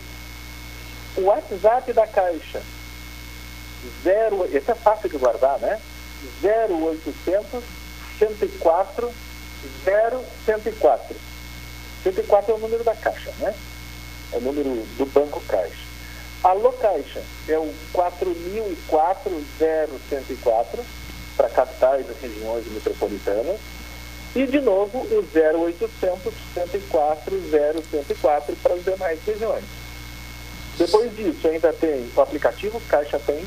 O WhatsApp da Caixa, zero, esse é fácil de guardar, né? 0800 104 0104. 104 é o número da Caixa, né? É o número do Banco Caixa. Alô Caixa é o 4004-0104 para capitais e regiões metropolitanas. E, de novo, o 0800 104 0104 para as demais regiões. Depois disso, ainda tem o aplicativo Caixa Tem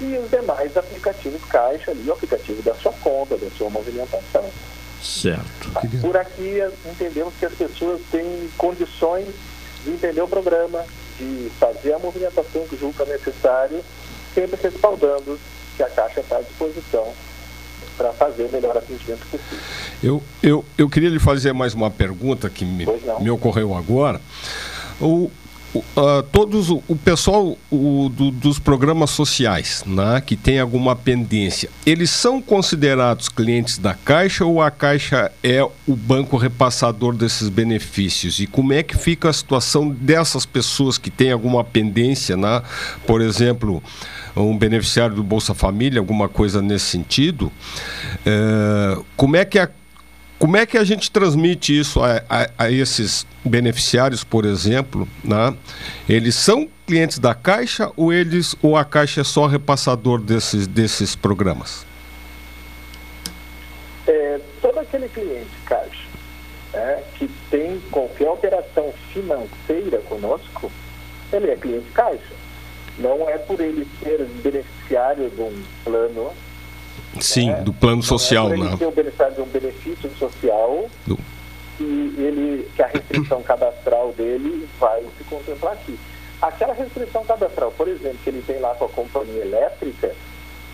e os demais aplicativos Caixa ali, o aplicativo da sua conta, da sua movimentação. Certo. Por aqui, entendemos que as pessoas têm condições de entender o programa, de fazer a movimentação que julga necessário, sempre respaldando que a Caixa está à disposição para fazer o melhor atendimento possível. Eu, eu, eu queria lhe fazer mais uma pergunta que me, me ocorreu agora. O, Uh, todos o, o pessoal o, do, dos programas sociais né, que tem alguma pendência, eles são considerados clientes da Caixa ou a Caixa é o banco repassador desses benefícios? E como é que fica a situação dessas pessoas que têm alguma pendência, né? por exemplo, um beneficiário do Bolsa Família, alguma coisa nesse sentido? Uh, como é que a como é que a gente transmite isso a, a, a esses beneficiários, por exemplo? Né? Eles são clientes da Caixa ou eles ou a Caixa é só repassador desses, desses programas? É, todo aquele cliente Caixa né, que tem qualquer operação financeira conosco, ele é cliente Caixa. Não é por ele ser beneficiário de um plano Sim, né? do plano social, é né? Ele o beneficiário de um benefício social do... e ele, que a restrição cadastral dele vai se contemplar aqui. Aquela restrição cadastral, por exemplo, que ele tem lá com a companhia elétrica,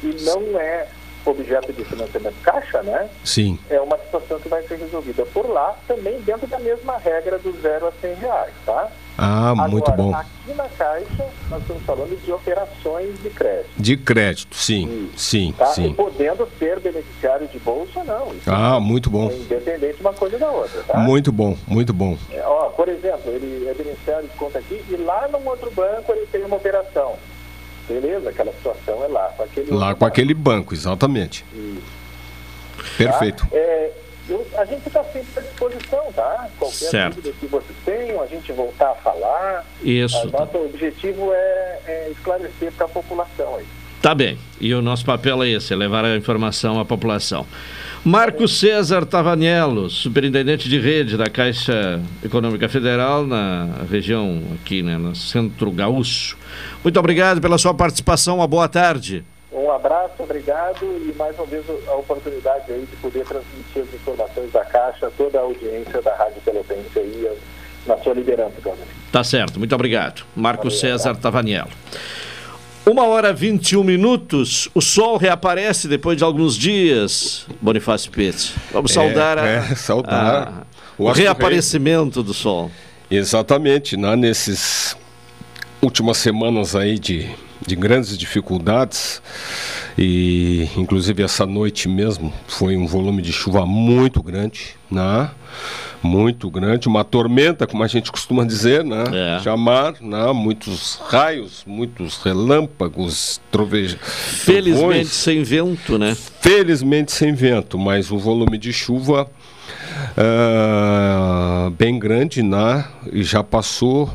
e não é objeto de financiamento caixa, né? Sim. É uma situação que vai ser resolvida por lá, também dentro da mesma regra dos zero a 100 reais, tá? Ah, Agora, muito bom. aqui na Caixa, nós estamos falando de operações de crédito. De crédito, sim, sim, Tá? E sim. podendo ser beneficiário de bolsa, não. Isso Ah, muito bom. é independente uma coisa da outra, tá? Muito bom, muito bom. É, ó, por exemplo, ele é beneficiário de conta aqui e lá num outro banco ele tem uma operação. Beleza, aquela situação é lá. Com aquele Lá com aquele banco, exatamente. Isso. Perfeito. Tá? É, eu- a gente está sempre à disposição, tá? Qualquer Certo. dúvida que vocês tenham, a gente voltar a falar. Isso. O nosso objetivo é, é esclarecer para a população aí. Tá bem. E o nosso papel é esse, é levar a informação à população. Marco César Tavaniello, superintendente de rede da Caixa Econômica Federal na região aqui, né, no Centro Gaúcho. Muito obrigado pela sua participação. Uma boa tarde. Um abraço, obrigado e mais uma vez a oportunidade aí de poder transmitir as informações da Caixa a toda a audiência da Rádio Pelotense aí na sua liderança, Claudio. Tá certo, muito obrigado. Marco César Tavaniello. Uma hora 21 minutos, o sol reaparece depois de alguns dias, Bonifácio Pete. Vamos É, saudar, a- é, saudar. a- O reaparecimento do sol. Exatamente, né? nesses últimas semanas aí de, de grandes dificuldades e inclusive essa noite mesmo foi um volume de chuva muito grande, né? Muito grande, uma tormenta, como a gente costuma dizer, né? É. Chamar, né? Muitos raios, muitos relâmpagos, trovejos. Felizmente sem vento, né? Felizmente sem vento, mas o volume de chuva ah, bem grande, né? E já passou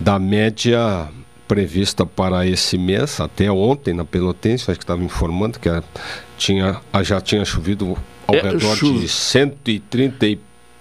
da média prevista para esse mês, até ontem na Pelotense, acho que estava informando que tinha, já tinha chovido ao É, redor chuva. de 130 e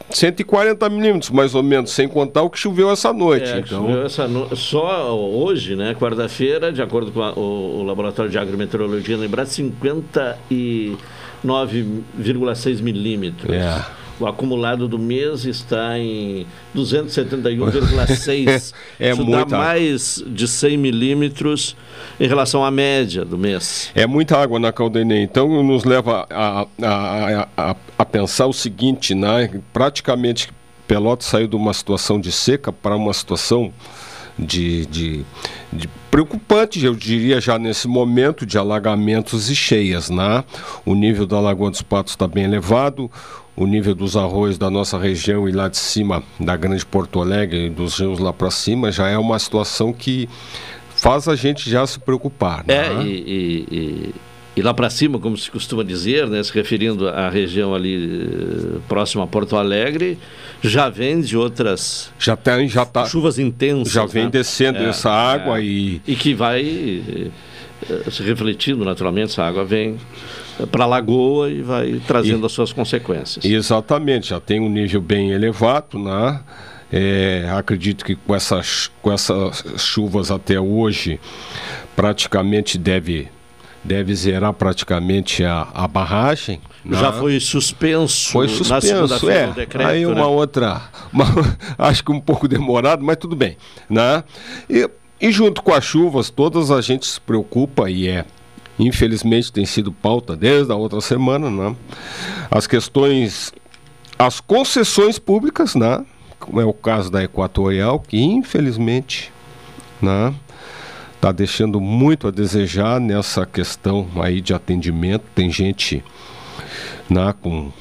140 milímetros, mais ou menos, sem contar o que choveu essa noite. É, então, choveu essa no- Só hoje, né, quarta-feira, de acordo com a- o, o Laboratório de Agrometeorologia lembrado, 59,6 milímetros. É. O acumulado do mês está em 271,6. É Isso muita. dá mais de 100 milímetros em relação à média do mês. É muita água na Caldenê, então nos leva a, a, a, a pensar o seguinte, né? praticamente Pelotas saiu de uma situação de seca para uma situação de, de, de preocupante, eu diria já nesse momento de alagamentos e cheias. Né? O nível da Lagoa dos Patos está bem elevado, o nível dos arroios da nossa região e lá de cima, da Grande Porto Alegre, e dos rios lá para cima, já é uma situação que faz a gente já se preocupar. É, né? e, e- e- e lá para cima, como se costuma dizer, né, se referindo à região ali eh, próxima a Porto Alegre, já vem de outras já tem, já tá, chuvas intensas. já vem né? descendo É, essa água é. e E que vai eh, se refletindo naturalmente, essa água vem para a lagoa e vai trazendo as suas consequências. exatamente já tem um nível bem elevado, né? É, acredito que com essas, com essas chuvas até hoje praticamente deve deve zerar praticamente a, a barragem. né? Já foi suspenso, Foi suspenso, é. decreto. Aí uma né? outra, uma- acho que um pouco demorado, mas tudo bem, né? E, e junto com as chuvas, todas a gente se preocupa e é, infelizmente tem sido pauta desde a outra semana, né? As questões, as concessões públicas, né? Como é o caso da Equatorial, que infelizmente, né? Está deixando muito a desejar nessa questão aí de atendimento. Tem gente né, com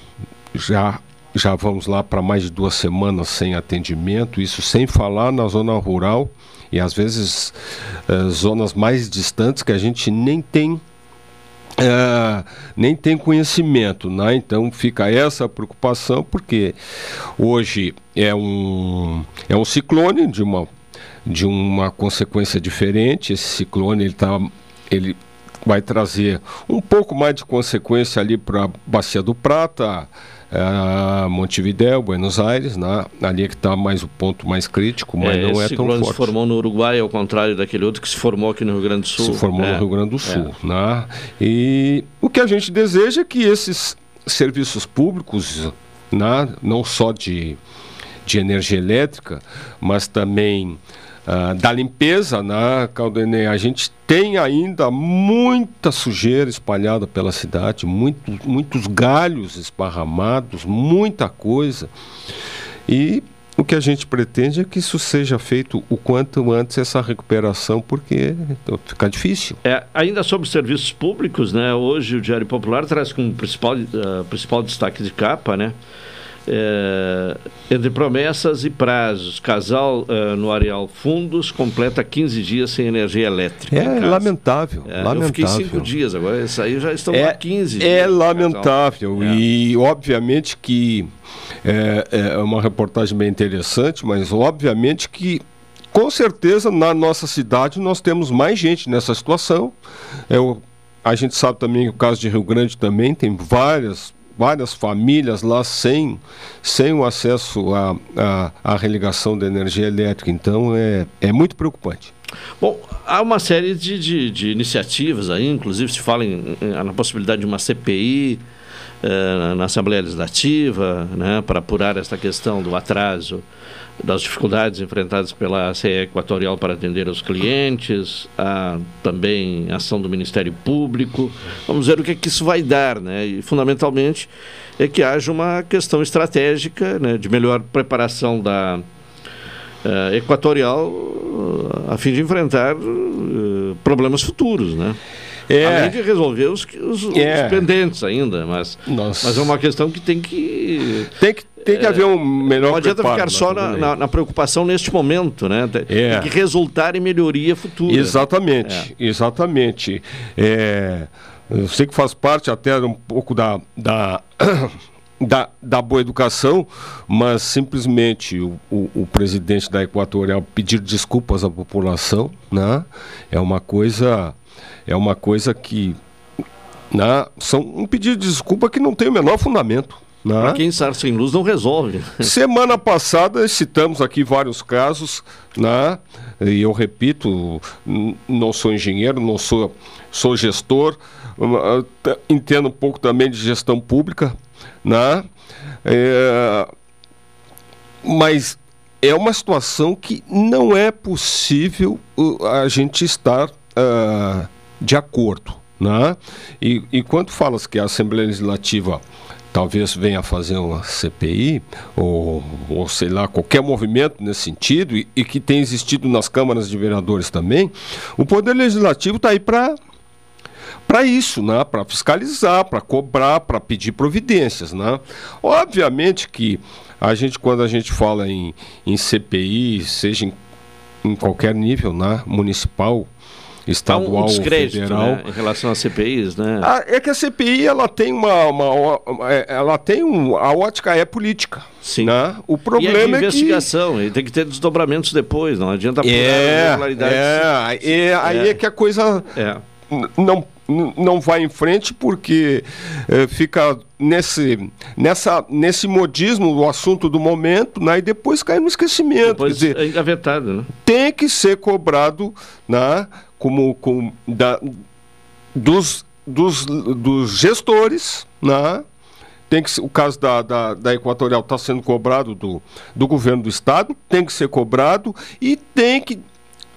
já já vamos lá para mais de duas semanas sem atendimento, isso sem falar na zona rural e às vezes eh, zonas mais distantes que a gente nem tem eh, nem tem conhecimento, né? Então fica essa preocupação porque hoje é um é um ciclone de uma de uma consequência diferente. Esse ciclone ele tá ele vai trazer um pouco mais de consequência ali para a Bacia do Prata, eh, Montevidéu, Buenos Aires, né? ali é que está mais o ponto mais crítico, mas não é tão ciclone se forte. formou no Uruguai, ao contrário daquele outro que se formou aqui no Rio Grande do Sul. Se formou É, no Rio Grande do é. Sul. Né? E o que a gente deseja é que esses serviços públicos, né, não só de, de energia elétrica, mas também ah, da limpeza, né, Caldenei? A gente tem ainda muita sujeira espalhada pela cidade, muito, muitos galhos esparramados, muita coisa. E o que a gente pretende é que isso seja feito o quanto antes essa recuperação, porque fica difícil. É, ainda sobre serviços públicos, né? Hoje o Diário Popular traz como principal, uh, principal destaque de capa, né? É, entre promessas e prazos, casal uh, no Areal Fundos completa 15 dias sem energia elétrica. É lamentável, é, lamentável. Eu fiquei 5 dias, agora isso aí já estão é, lá 15 É lamentável é. e obviamente que é, é uma reportagem bem interessante, mas obviamente que com certeza na nossa cidade nós temos mais gente nessa situação. É, a gente sabe também que o caso de Rio Grande também tem várias várias famílias lá sem, sem o acesso à, à, à religação da energia elétrica. Então é, é muito preocupante. Bom, há uma série de, de, de iniciativas aí, inclusive se fala em, em, na possibilidade de uma CPI eh, na Assembleia Legislativa, né, para apurar esta questão do atraso das dificuldades enfrentadas pela CE Equatorial para atender os clientes, há também ação do Ministério Público. Vamos ver o que, é que isso vai dar, né? E fundamentalmente é que haja uma questão estratégica né, de melhor preparação da uh, Equatorial uh, a fim de enfrentar uh, problemas futuros, né? É. Além de resolver os, os, é. os pendentes ainda, mas, mas é uma questão que tem que. Tem que tem que haver um melhor Não adianta ficar só na, na, na, preocupação neste momento, né? Tem, é. tem que resultar em melhoria futura. Exatamente, é. exatamente. É, eu sei que faz parte até um pouco da, da, da, da boa educação, mas simplesmente o, o, o, presidente da Equatorial pedir desculpas à população, né? É uma coisa, é uma coisa que né? são um pedido de desculpa que não tem o menor fundamento. Né? Para quem estar sem luz não resolve. Semana passada citamos aqui vários casos, né? e eu repito, não sou engenheiro, não sou, sou gestor, entendo um pouco também de gestão pública, né? É, mas é uma situação que não é possível a gente estar uh, de acordo. Né? E, e quando falas que a Assembleia Legislativa talvez venha fazer uma CPI, ou, ou sei lá, qualquer movimento nesse sentido, e, e que tem existido nas câmaras de vereadores também, o Poder Legislativo está aí para para isso, né? para fiscalizar, para cobrar, para pedir providências. Né? Obviamente que a gente, quando a gente fala em, em CPI, seja em, em qualquer nível, né? municipal, estadual um federal né, em relação às CPIs, né? Ah, é que a CPI ela tem uma, uma, uma, é, ela tem um, a ótica é política. Sim. Né? O problema e é, de investigação, é que... e tem que ter desdobramentos depois, não adianta apurar é, irregularidades. É, é, aí é que a coisa é. não não vai em frente porque é, fica nesse, nessa, nesse modismo do assunto do momento né, e depois cai no esquecimento. Depois quer dizer, é engavetado. Né? Tem que ser cobrado né, como, como da, dos, dos, dos gestores, né? tem que o caso da, da, da Equatorial está sendo cobrado do, do governo do estado, tem que ser cobrado e tem que,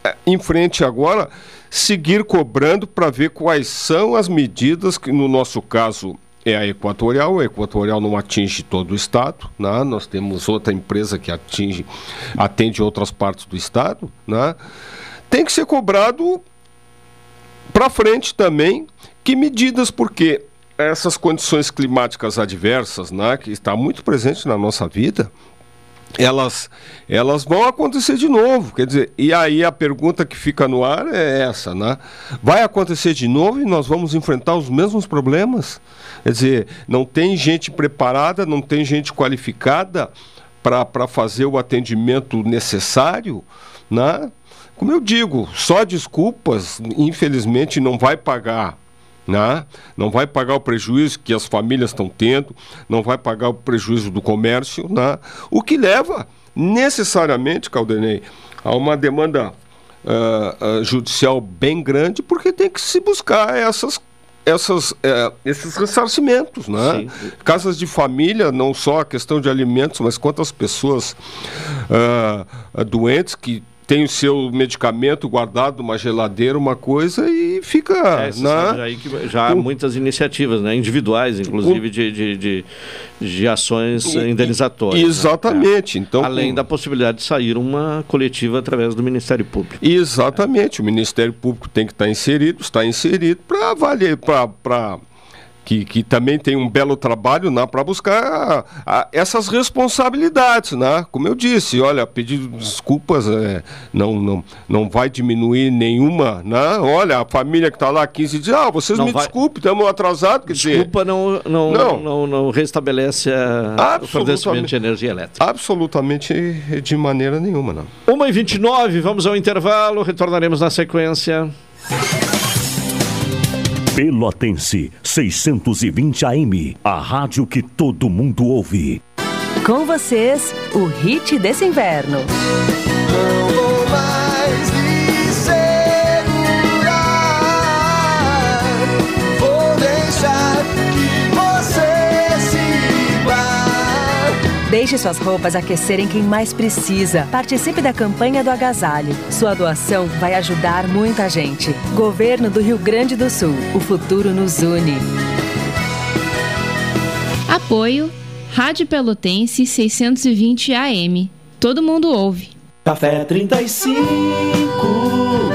é, em frente agora, seguir cobrando para ver quais são as medidas que, no nosso caso, é a Equatorial. A Equatorial não atinge todo o estado, né? nós temos outra empresa que atinge, atende outras partes do estado. Né? Tem que ser cobrado para frente também, que medidas, porque essas condições climáticas adversas, né, que está muito presente na nossa vida, elas, elas vão acontecer de novo. Quer dizer, e aí a pergunta que fica no ar é essa, né? Vai acontecer de novo e nós vamos enfrentar os mesmos problemas? Quer dizer, não tem gente preparada, não tem gente qualificada para fazer o atendimento necessário, né? Como eu digo, só desculpas, infelizmente, não vai pagar. Né? Não vai pagar o prejuízo que as famílias estão tendo, não vai pagar o prejuízo do comércio, né? o que leva necessariamente, Caldenei, a uma demanda uh, uh, judicial bem grande, porque tem que se buscar essas essas, é, esses ressarcimentos, né? Casas de família, não só a questão de alimentos, mas quantas pessoas uh, doentes que tem o seu medicamento guardado numa geladeira, uma coisa, e fica. É, né? sabe, já, que já há muitas iniciativas, né? individuais, inclusive, de, de, de, de ações indenizatórias. Né? Exatamente. Né? Então, Além da possibilidade de sair uma coletiva através do Ministério Público. Exatamente. O Ministério Público tem que estar inserido, está inserido para valer, para que, que também tem um belo trabalho né, para buscar a, a, essas responsabilidades. Né? Como eu disse, olha, pedir desculpas é, não, não, não vai diminuir nenhuma. Né? Olha, a família que está lá 15 dias, ah, vocês Não me vai- desculpem, estamos atrasados. Quer dizer, Desculpa não, não, Não. não. não, restabelece a, o fornecimento de energia elétrica. absolutamente de maneira nenhuma. Não. 1h29, vamos ao intervalo, retornaremos na sequência. Pelotense 620 AM, a rádio que todo mundo ouve. Com vocês, o hit desse inverno. Deixe suas roupas aquecerem quem mais precisa. Participe da campanha do agasalho. Sua doação vai ajudar muita gente. Governo do Rio Grande do Sul. O futuro nos une. Apoio Rádio Pelotense 620 AM. Todo mundo ouve. Café 35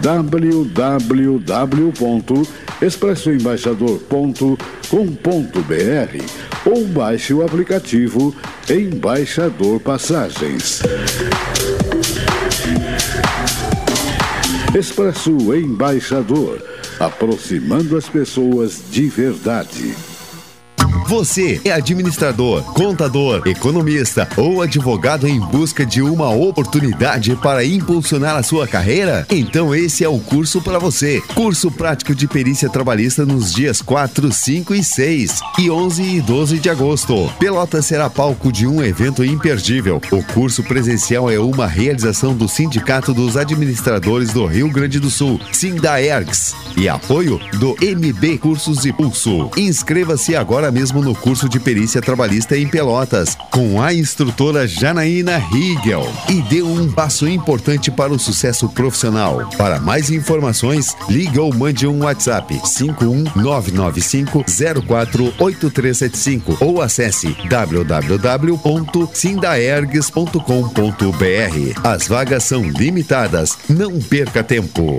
www.expressoembaixador.com.br ou baixe o aplicativo Embaixador Passagens. Expresso Embaixador, aproximando as pessoas de verdade. Você é administrador, contador, economista ou advogado em busca de uma oportunidade para impulsionar a sua carreira? Então esse é o curso para você. Curso prático de perícia trabalhista nos dias 4, 5 e 6 e 11 e 12 de agosto. Pelota será palco de um evento imperdível. O curso presencial é uma realização do Sindicato dos Administradores do Rio Grande do Sul, Sindaergs, e apoio do MB Cursos e Pulso. Inscreva-se agora mesmo no curso de perícia trabalhista em Pelotas, com a instrutora Janaína Riegel, e dê um passo importante para o sucesso profissional. Para mais informações, ligue ou mande um WhatsApp 51995048375 ou acesse www.sindaergs.com.br. As vagas são limitadas, não perca tempo.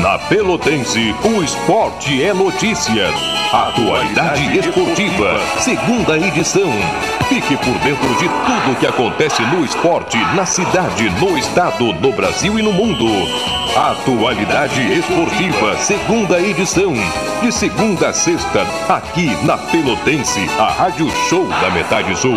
Na Pelotense, o esporte é notícia. Atualidade esportiva, segunda edição. Fique por dentro de tudo que acontece no esporte, na cidade, no estado, no Brasil e no mundo. Atualidade esportiva, segunda edição. De segunda a sexta, aqui na Pelotense, a Rádio Show da Metade Sul.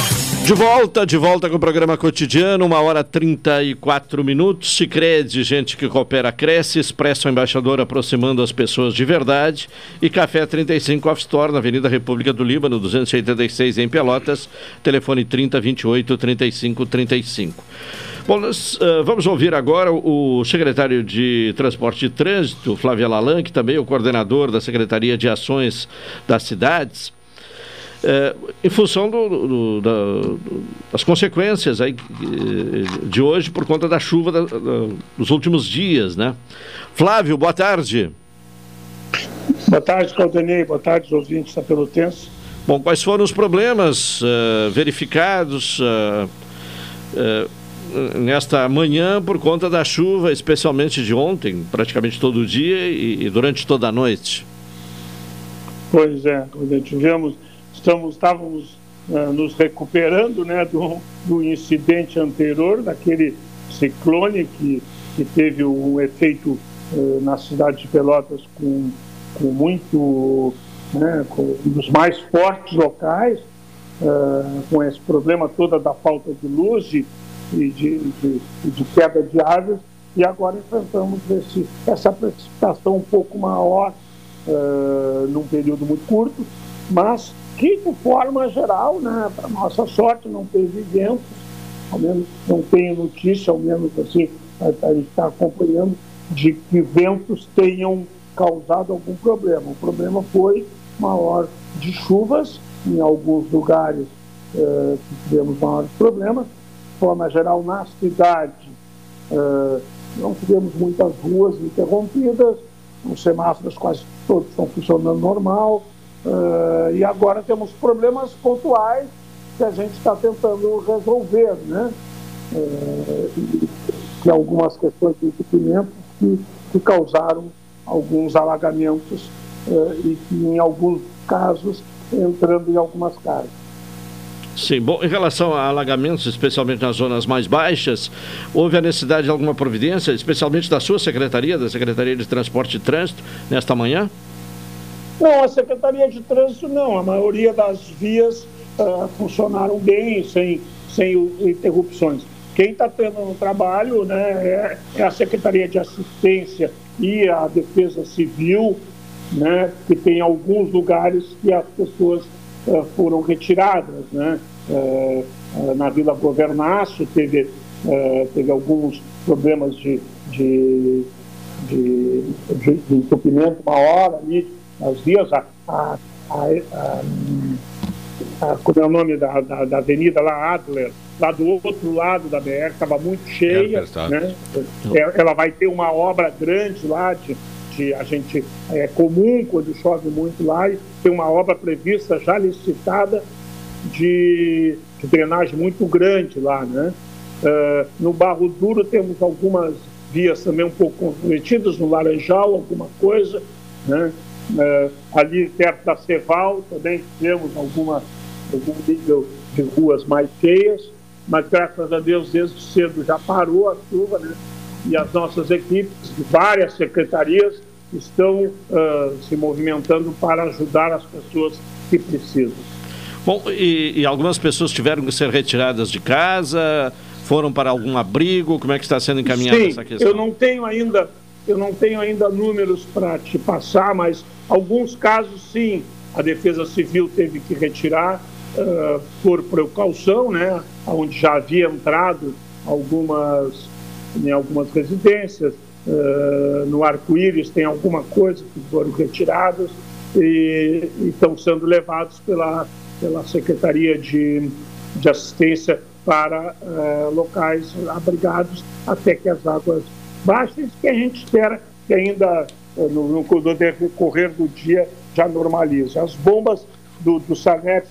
De volta, de volta com o programa cotidiano, uma hora 34 minutos. Se crede, gente que coopera, cresce. Expresso Embaixador aproximando as pessoas de verdade. E Café 35 Off Store, na Avenida República do Líbano, 286 em Pelotas. Telefone 30 28 35 35. Bom, nós uh, vamos ouvir agora o secretário de Transporte e Trânsito, Flávio Lalan, que também é o coordenador da Secretaria de Ações das Cidades. É, em função do, do, da, das consequências aí, de hoje por conta da chuva da, da, dos últimos dias, né? Flávio, boa tarde. Boa tarde, Caldenei. Boa tarde, ouvintes da Pelotense. Bom, quais foram os problemas uh, verificados uh, uh, nesta manhã por conta da chuva, especialmente de ontem, praticamente todo dia e, e durante toda a noite. Pois é, tivemos, estamos, estávamos uh, nos recuperando né, do, do incidente anterior, daquele ciclone que, que teve um efeito uh, na cidade de Pelotas com, com muito, né, com um dos mais fortes locais, uh, com esse problema toda da falta de luz e de, de, de queda de árvores, e agora enfrentamos esse, essa precipitação um pouco maior uh, num período muito curto, mas que de forma geral, né, para nossa sorte, não teve ventos, ao menos não tenho notícia, ao menos assim, a, gente está acompanhando, de que ventos tenham causado algum problema. O problema foi maior de chuvas, em alguns lugares uh, tivemos maiores problemas, forma geral, na cidade, uh, não tivemos muitas ruas interrompidas, os semáforos quase todos estão funcionando normal, uh, e agora temos problemas pontuais que a gente está tentando resolver, né? Uh, que algumas questões de equipamentos que, que causaram alguns alagamentos uh, e que, em alguns casos, entrando em algumas casas. Sim, bom, em relação a alagamentos, especialmente nas zonas mais baixas, houve a necessidade de alguma providência, especialmente da sua secretaria, da Secretaria de Transporte e Trânsito, nesta manhã? Não, a Secretaria de Trânsito não. A maioria das vias uh, funcionaram bem, sem, sem interrupções. Quem está tendo um trabalho né, é, é, a Secretaria de Assistência e a Defesa Civil, né, que tem alguns lugares que as pessoas uh, foram retiradas. Né? Uh, na Vila Governaço teve, teve alguns problemas de, de, de, de, de entupimento maior ali nas vias. A, a, a, a, como é o nome da, da, da, avenida lá, Adler, lá do outro lado da BR, estava muito cheia. É, né? Ela vai ter uma obra grande lá de de a gente é comum quando chove muito lá e tem uma obra prevista já licitada de, de drenagem muito grande lá, né? Uh, no Barro Duro temos algumas vias também um pouco comprometidas, no Laranjal alguma coisa, né? Uh, ali perto da Ceval também temos alguma, algum nível de ruas mais cheias, mas graças a Deus desde cedo já parou a chuva, né? e as nossas equipes de várias secretarias estão uh, se movimentando para ajudar as pessoas que precisam. Bom, e, e, algumas pessoas tiveram que ser retiradas de casa, foram para algum abrigo, como é que está sendo encaminhada Sim, essa questão? Eu não tenho ainda, eu não tenho ainda números para te passar, mas alguns casos sim, a Defesa Civil teve que retirar uh, por precaução, né, onde já havia entrado algumas em algumas residências. Uh, no arco-íris tem alguma coisa que foram retirados e, estão sendo levados pela, pela Secretaria de, de Assistência para uh, locais abrigados até que as águas baixem, que a gente espera que ainda uh, no, no decorrer do dia já normaliza. As bombas do, do Sanep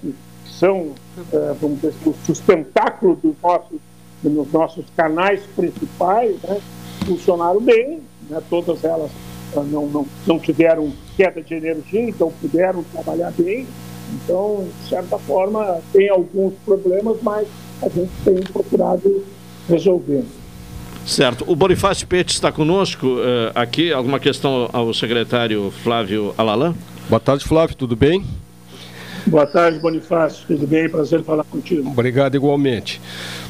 são, é, vamos dizer, o sustentáculo dos nossos, dos nossos canais principais, né, funcionaram bem, né, todas elas ah, não, não, não tiveram queda de energia, então puderam trabalhar bem. Então, de certa forma, tem alguns problemas, mas a gente tem procurado resolver. Certo. O Bonifácio Pete está conosco uh, aqui. Alguma questão ao secretário Flávio Alalan? Boa tarde, Flávio. Tudo bem? Boa tarde, Bonifácio. Tudo bem? Prazer falar contigo. Obrigado, igualmente.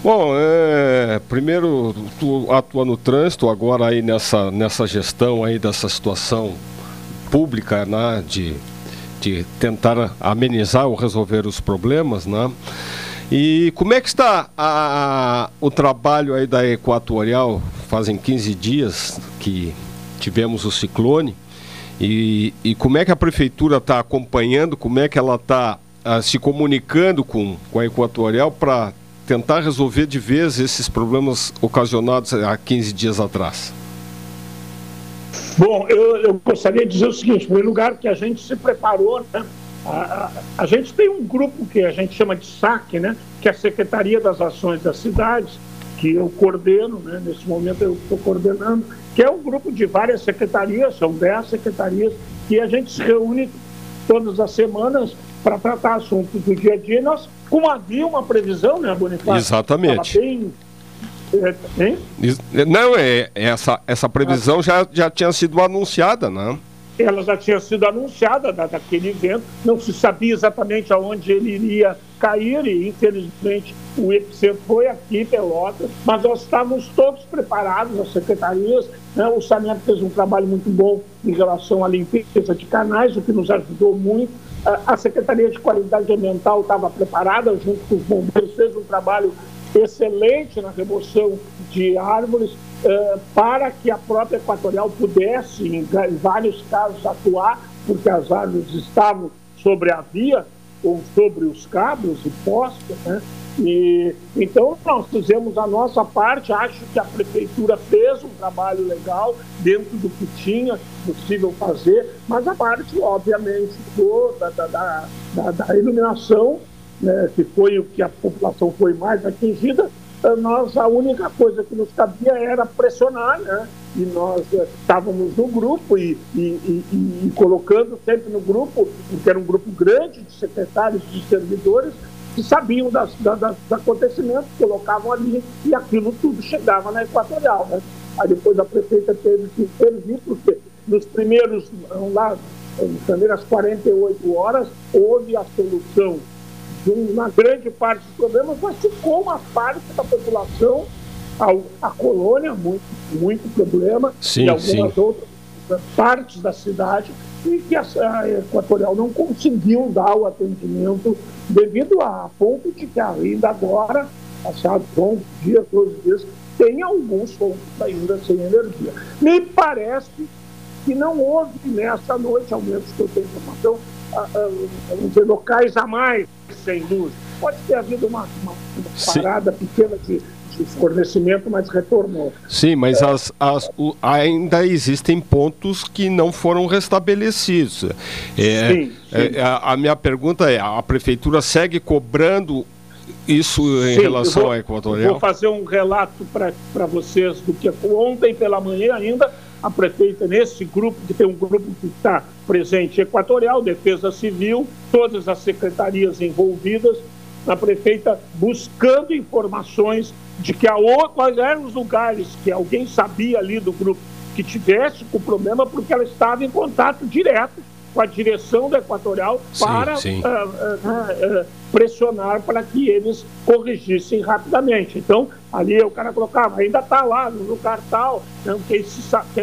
Bom, é, primeiro, tu atua no trânsito, agora aí nessa, nessa gestão aí dessa situação pública, né, de, de tentar amenizar ou resolver os problemas, né? E como é que está a, o trabalho aí da Equatorial? Fazem 15 dias que tivemos o ciclone. E, e como é que a prefeitura está acompanhando, como é que ela está ah, se comunicando com, com a Equatorial para tentar resolver de vez esses problemas ocasionados há 15 dias atrás? Bom, eu, eu gostaria de dizer o seguinte: em primeiro lugar, que a gente se preparou, né? A, a, a, gente tem um grupo que a gente chama de SAC, né? que é a Secretaria das Ações das Cidades, que eu coordeno, né? nesse momento eu estou coordenando, que é um grupo de várias secretarias, são 10 secretarias, que a gente se reúne todas as semanas para tratar assuntos do dia a dia. Nós, como havia uma previsão, né, Bonifácio? Exatamente. Bem, é, Não, é, essa, essa previsão já, já tinha sido anunciada, né? Ela já tinha sido anunciada da, daquele evento, não se sabia exatamente aonde ele iria cair e infelizmente o epicentro foi aqui, Pelotas, mas nós estávamos todos preparados, as secretarias, né? o Saneamento fez um trabalho muito bom em relação à limpeza de canais, o que nos ajudou muito, a Secretaria de Qualidade Ambiental estava preparada, junto com os bombeiros, fez um trabalho excelente na remoção de árvores, para que a própria Equatorial pudesse, em, vários casos, atuar, porque as árvores estavam sobre a via ou sobre os cabos e postes, né? E, então, nós fizemos a nossa parte. Acho que a prefeitura fez um trabalho legal dentro do que tinha possível fazer, mas a parte, obviamente, da, da, da, da iluminação, né, que foi o que a população foi mais atingida, nós a única coisa que nos cabia era pressionar, né? E nós eh, estávamos no grupo e, e, e, e, colocando sempre no grupo, porque era um grupo grande de secretários e servidores que sabiam das, das, acontecimentos, colocavam ali e aquilo tudo chegava na Equatorial, né? Aí depois a prefeita teve que intervir, porque nos primeiros, lá, nas primeiras 48 horas, houve a solução uma grande parte dos problemas, mas ficou uma parte da população, a, a colônia, muito, muito problema, sim, e algumas sim. outras partes da cidade, e que a, a Equatorial não conseguiu dar o atendimento devido a ponto de que ainda agora, passados 11 dias, 12 dias, tem alguns pontos ainda sem energia. Me parece que não houve nessa noite, ao menos que eu tenho informação, dizer, locais a mais sem luz. Pode ter havido uma, uma, uma parada pequena de, de, fornecimento, mas retornou. Sim, mas é, as, as, o, ainda existem pontos que não foram restabelecidos. É, sim, sim. É, a, a, minha pergunta é: a prefeitura segue cobrando isso em sim, relação vou, à Equatorial? Vou fazer um relato para vocês do que ontem pela manhã ainda a prefeita, nesse grupo, que tem um grupo que está presente equatorial, Defesa Civil, todas as secretarias envolvidas, a prefeita buscando informações de que a, quais eram os lugares que alguém sabia ali do grupo que tivesse com problema, porque ela estava em contato direto com a direção da Equatorial sim, para sim. Uh, uh, uh, pressionar para que eles corrigissem rapidamente. Então, ali o cara colocava, ainda está lá no lugar tal, né, o, que se,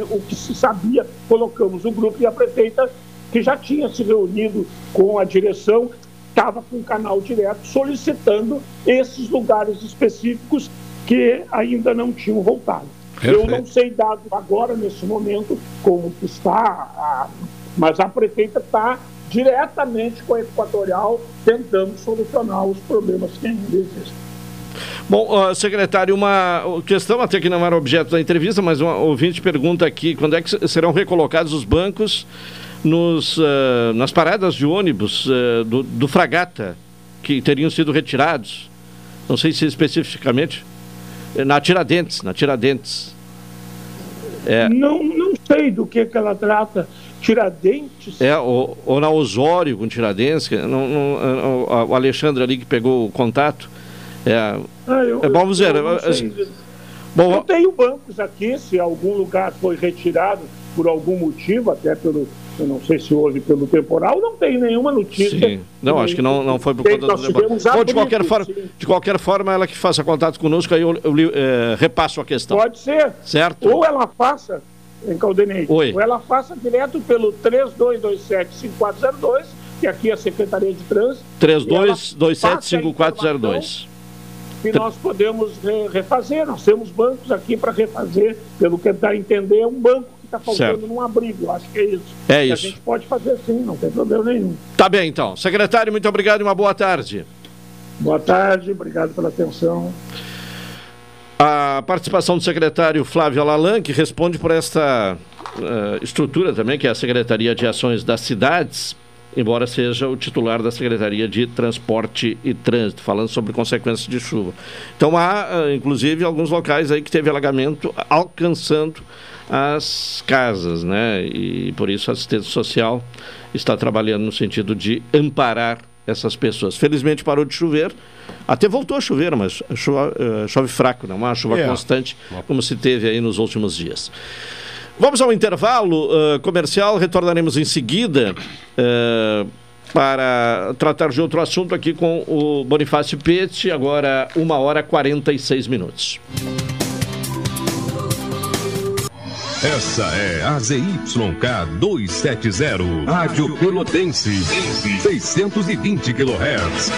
o que se sabia, colocamos o grupo e a prefeita, que já tinha se reunido com a direção, estava com o canal direto solicitando esses lugares específicos que ainda não tinham voltado. Perfeito. Eu não sei dados agora, nesse momento, como está, a, mas a prefeita está diretamente com a Equatorial, tentando solucionar os problemas que ainda existem. Bom, secretário, uma questão até que não era objeto da entrevista, mas um ouvinte pergunta aqui, quando é que serão recolocados os bancos nos, uh, nas paradas de ônibus uh, do, do Fragata, que teriam sido retirados. Não sei se especificamente. Na Tiradentes, na Tiradentes. É. Não, não sei do que, que ela trata. Tiradentes? É, ou, ou na Osório com Tiradentes, não, não, o Alexandre ali que pegou o contato. É, ah, eu, é bom dizer. Bom, eu tenho bancos aqui, se algum lugar foi retirado por algum motivo, até pelo, eu não sei se houve pelo temporal, não tem nenhuma notícia. Sim. Não, acho que não, não foi por conta do temporal. Ou de qualquer, forma, de qualquer forma, ela que faça contato conosco, aí eu, eu, eu é, repasso a questão. Pode ser. Certo. Ou ela faça, em Caldenei, Oi. ou ela faça direto pelo 3227-5402, que aqui é a Secretaria de Trânsito. 3227-5402 que nós podemos refazer. Nós temos bancos aqui para refazer, pelo que dá a entender, é um banco que está faltando certo. num abrigo. Acho que é isso. É isso. A gente pode fazer sim, não tem problema nenhum. Tá bem, então. Secretário, muito obrigado e uma boa tarde. Boa tarde, obrigado pela atenção. A participação do secretário Flávio Alalan, que responde por esta uh, estrutura também, que é a Secretaria de Ações das Cidades embora seja o titular da Secretaria de Transporte e Trânsito, falando sobre consequências de chuva. Então há, ah, inclusive, alguns locais aí que teve alagamento alcançando as casas, né? E por isso a assistência social está trabalhando no sentido de amparar essas pessoas. Felizmente parou de chover, até voltou a chover, mas chove, uh, chove fraco, não é uma chuva é. constante como se teve aí nos últimos dias. Vamos ao intervalo uh, comercial, retornaremos em seguida uh, para tratar de outro assunto aqui com o Bonifácio Pete, agora uma hora e 46 minutos. Essa é a ZYK 270, Rádio Pelotense, 620 kHz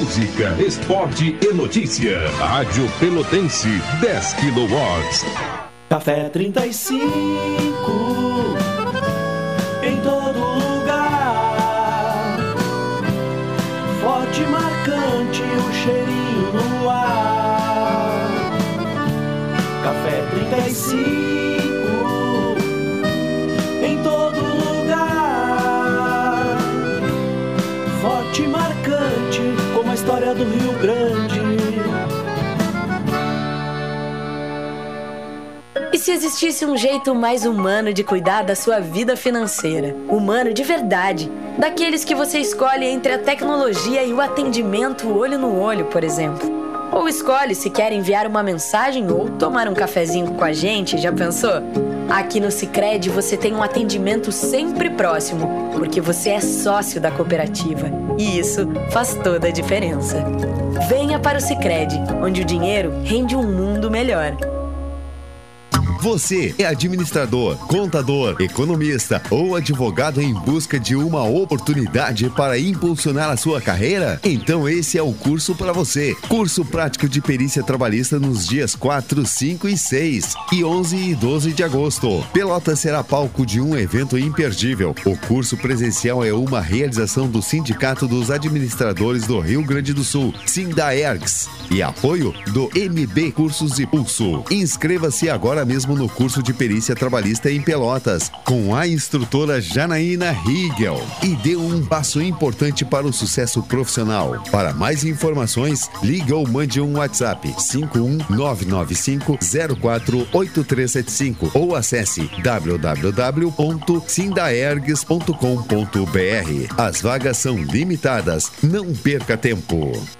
música, esporte e notícia. Rádio Pelotense, 10 kW. Café 35, do Rio Grande. E se existisse um jeito mais humano de cuidar da sua vida financeira? Humano de verdade. Daqueles que você escolhe entre a tecnologia e o atendimento olho no olho, por exemplo. Ou escolhe se quer enviar uma mensagem ou tomar um cafezinho com a gente, já pensou? Aqui no Sicredi você tem um atendimento sempre próximo, porque você é sócio da cooperativa. E isso faz toda a diferença. Venha para o Sicredi, onde o dinheiro rende um mundo melhor. Você é administrador, contador, economista ou advogado em busca de uma oportunidade para impulsionar a sua carreira? Então esse é o curso para você. Curso prático de perícia trabalhista nos dias 4, 5 e 6 e 11 e 12 de agosto. Pelota será palco de um evento imperdível. O curso presencial é uma realização do Sindicato dos Administradores do Rio Grande do Sul, Sindaergs, e apoio do MB Cursos e Pulso. Inscreva-se agora mesmo mesmo no curso de perícia trabalhista em Pelotas, com a instrutora Janaína Riegel, e deu um passo importante para o sucesso profissional. Para mais informações, ligue ou mande um WhatsApp 51995048375 ou acesse www.sindaergs.com.br. As vagas são limitadas, não perca tempo.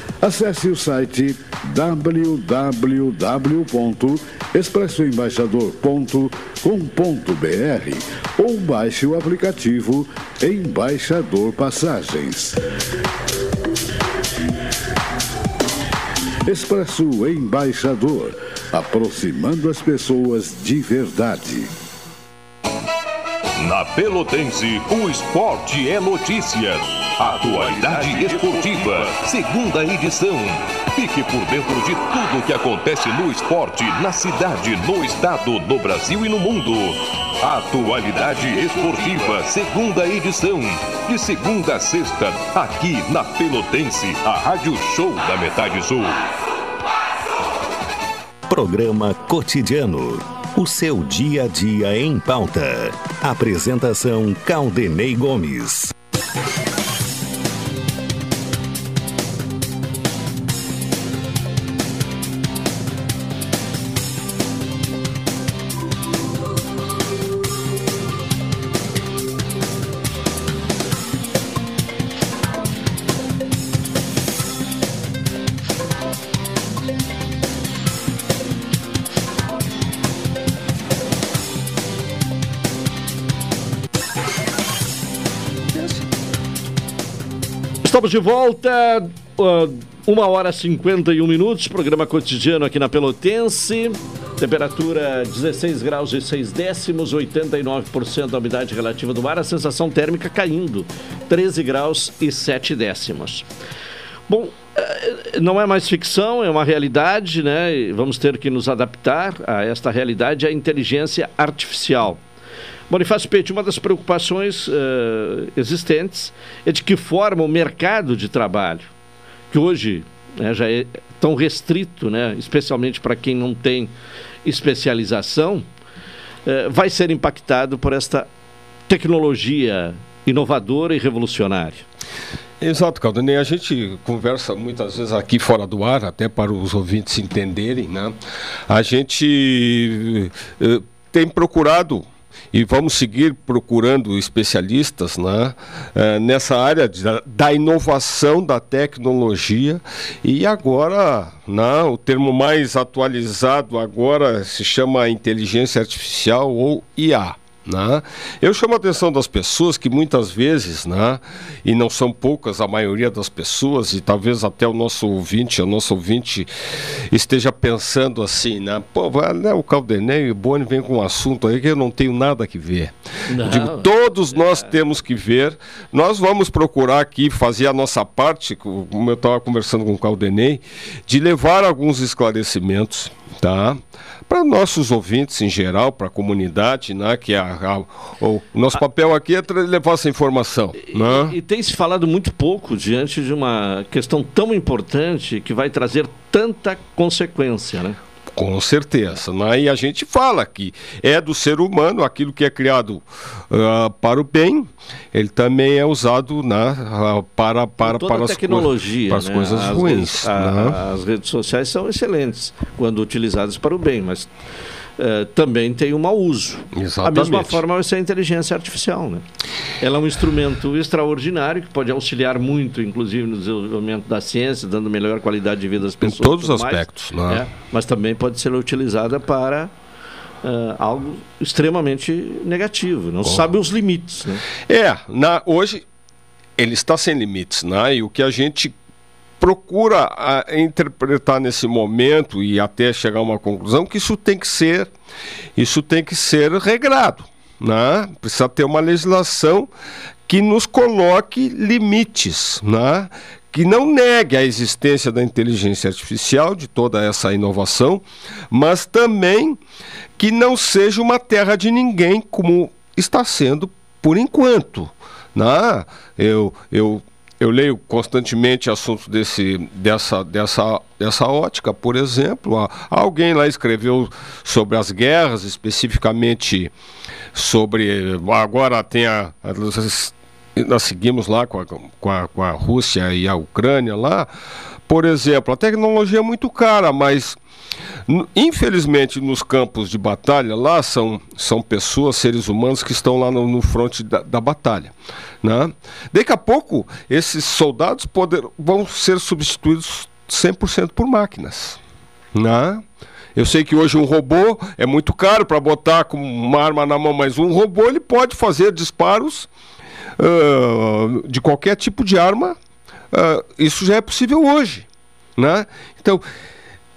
Acesse o site www.expressoembaixador.com.br ou baixe o aplicativo Embaixador Passagens. Expresso Embaixador, aproximando as pessoas de verdade. Na Pelotense, o esporte é notícia. Atualidade Esportiva, segunda edição. Fique por dentro de tudo que acontece no esporte, na cidade, no estado, no Brasil e no mundo. Atualidade Esportiva, segunda edição. De segunda a sexta, aqui na Pelotense, a Rádio Show da Metade Sul. Programa Cotidiano. O seu dia a dia em pauta. Apresentação Caldenei Gomes. Estamos de volta, uh, uma hora e 51 minutos, programa cotidiano aqui na Pelotense. Temperatura 16 graus e 6 décimos, 89% da umidade relativa do ar, a sensação térmica caindo, 13 graus e 7 décimos. Bom, eh, não é mais ficção, é uma realidade, né? Vamos ter que nos adaptar a esta realidade, a inteligência artificial. Bonifácio Pete, uma das preocupações uh, existentes é de que forma o mercado de trabalho, que hoje né, já é tão restrito, né, especialmente para quem não tem especialização, uh, vai ser impactado por esta tecnologia inovadora e revolucionária. Exato, Caldanei. A gente conversa muitas vezes aqui fora do ar, até para os ouvintes entenderem, né? A gente uh, tem procurado e vamos seguir procurando especialistas né, eh, nessa área da inovação da tecnologia e agora né, o termo mais atualizado agora se chama inteligência artificial ou IA. Né? Eu chamo a atenção das pessoas que muitas vezes, né, e não são poucas a maioria das pessoas, e talvez até o nosso ouvinte, o nosso ouvinte esteja pensando assim, né? Pô, né, o Caldenei e o Boni vem com um assunto aí que eu não tenho nada que ver. Digo, todos nós temos que ver. Nós vamos procurar aqui fazer a nossa parte, como eu estava conversando com o Caldenei, de levar alguns esclarecimentos, tá? Para nossos ouvintes em geral, para a comunidade, né, que é a, a, o nosso papel aqui é levar essa informação. E, né? e tem se falado muito pouco diante de uma questão tão importante que vai trazer tanta consequência, né? Com certeza. Né? E a gente fala que é do ser humano aquilo que é criado uh, para o bem, ele também é usado né, uh, para, para, para, as, tecnologia, para as né? coisas as, ruins. A, né? As redes sociais são excelentes quando utilizadas para o bem, mas Uh, também tem um mau uso. Exatamente. Da mesma forma vai ser a inteligência artificial. Né? Ela é um instrumento extraordinário que pode auxiliar muito, inclusive, no desenvolvimento da ciência, dando melhor qualidade de vida às pessoas. Em todos os aspectos. Mais, né? é, mas também pode ser utilizada para uh, algo extremamente negativo. Não sabe os limites. Né? É, na, hoje ele está sem limites. Né? E o que a gente procura a, interpretar nesse momento e até chegar a uma conclusão que isso tem que ser isso tem que ser regrado, né? Precisa ter uma legislação que nos coloque limites, né? que não negue a existência da inteligência artificial, de toda essa inovação, mas também que não seja uma terra de ninguém, como está sendo por enquanto. Né? Eu, eu eu leio constantemente assuntos desse, dessa, dessa, dessa ótica, por exemplo. Alguém lá escreveu sobre as guerras, especificamente sobre. Agora tem a. Nós seguimos lá com a, com a, com a Rússia e a Ucrânia lá. Por exemplo, a tecnologia é muito cara, mas Infelizmente, nos campos de batalha, lá são, são pessoas, seres humanos que estão lá no, no fronte da, da batalha. Né? Daqui a pouco, esses soldados poder, vão ser substituídos 100% por máquinas. Né? Eu sei que hoje um robô é muito caro para botar com uma arma na mão, mas um robô ele pode fazer disparos uh, de qualquer tipo de arma. Uh, isso já é possível hoje. Né? Então,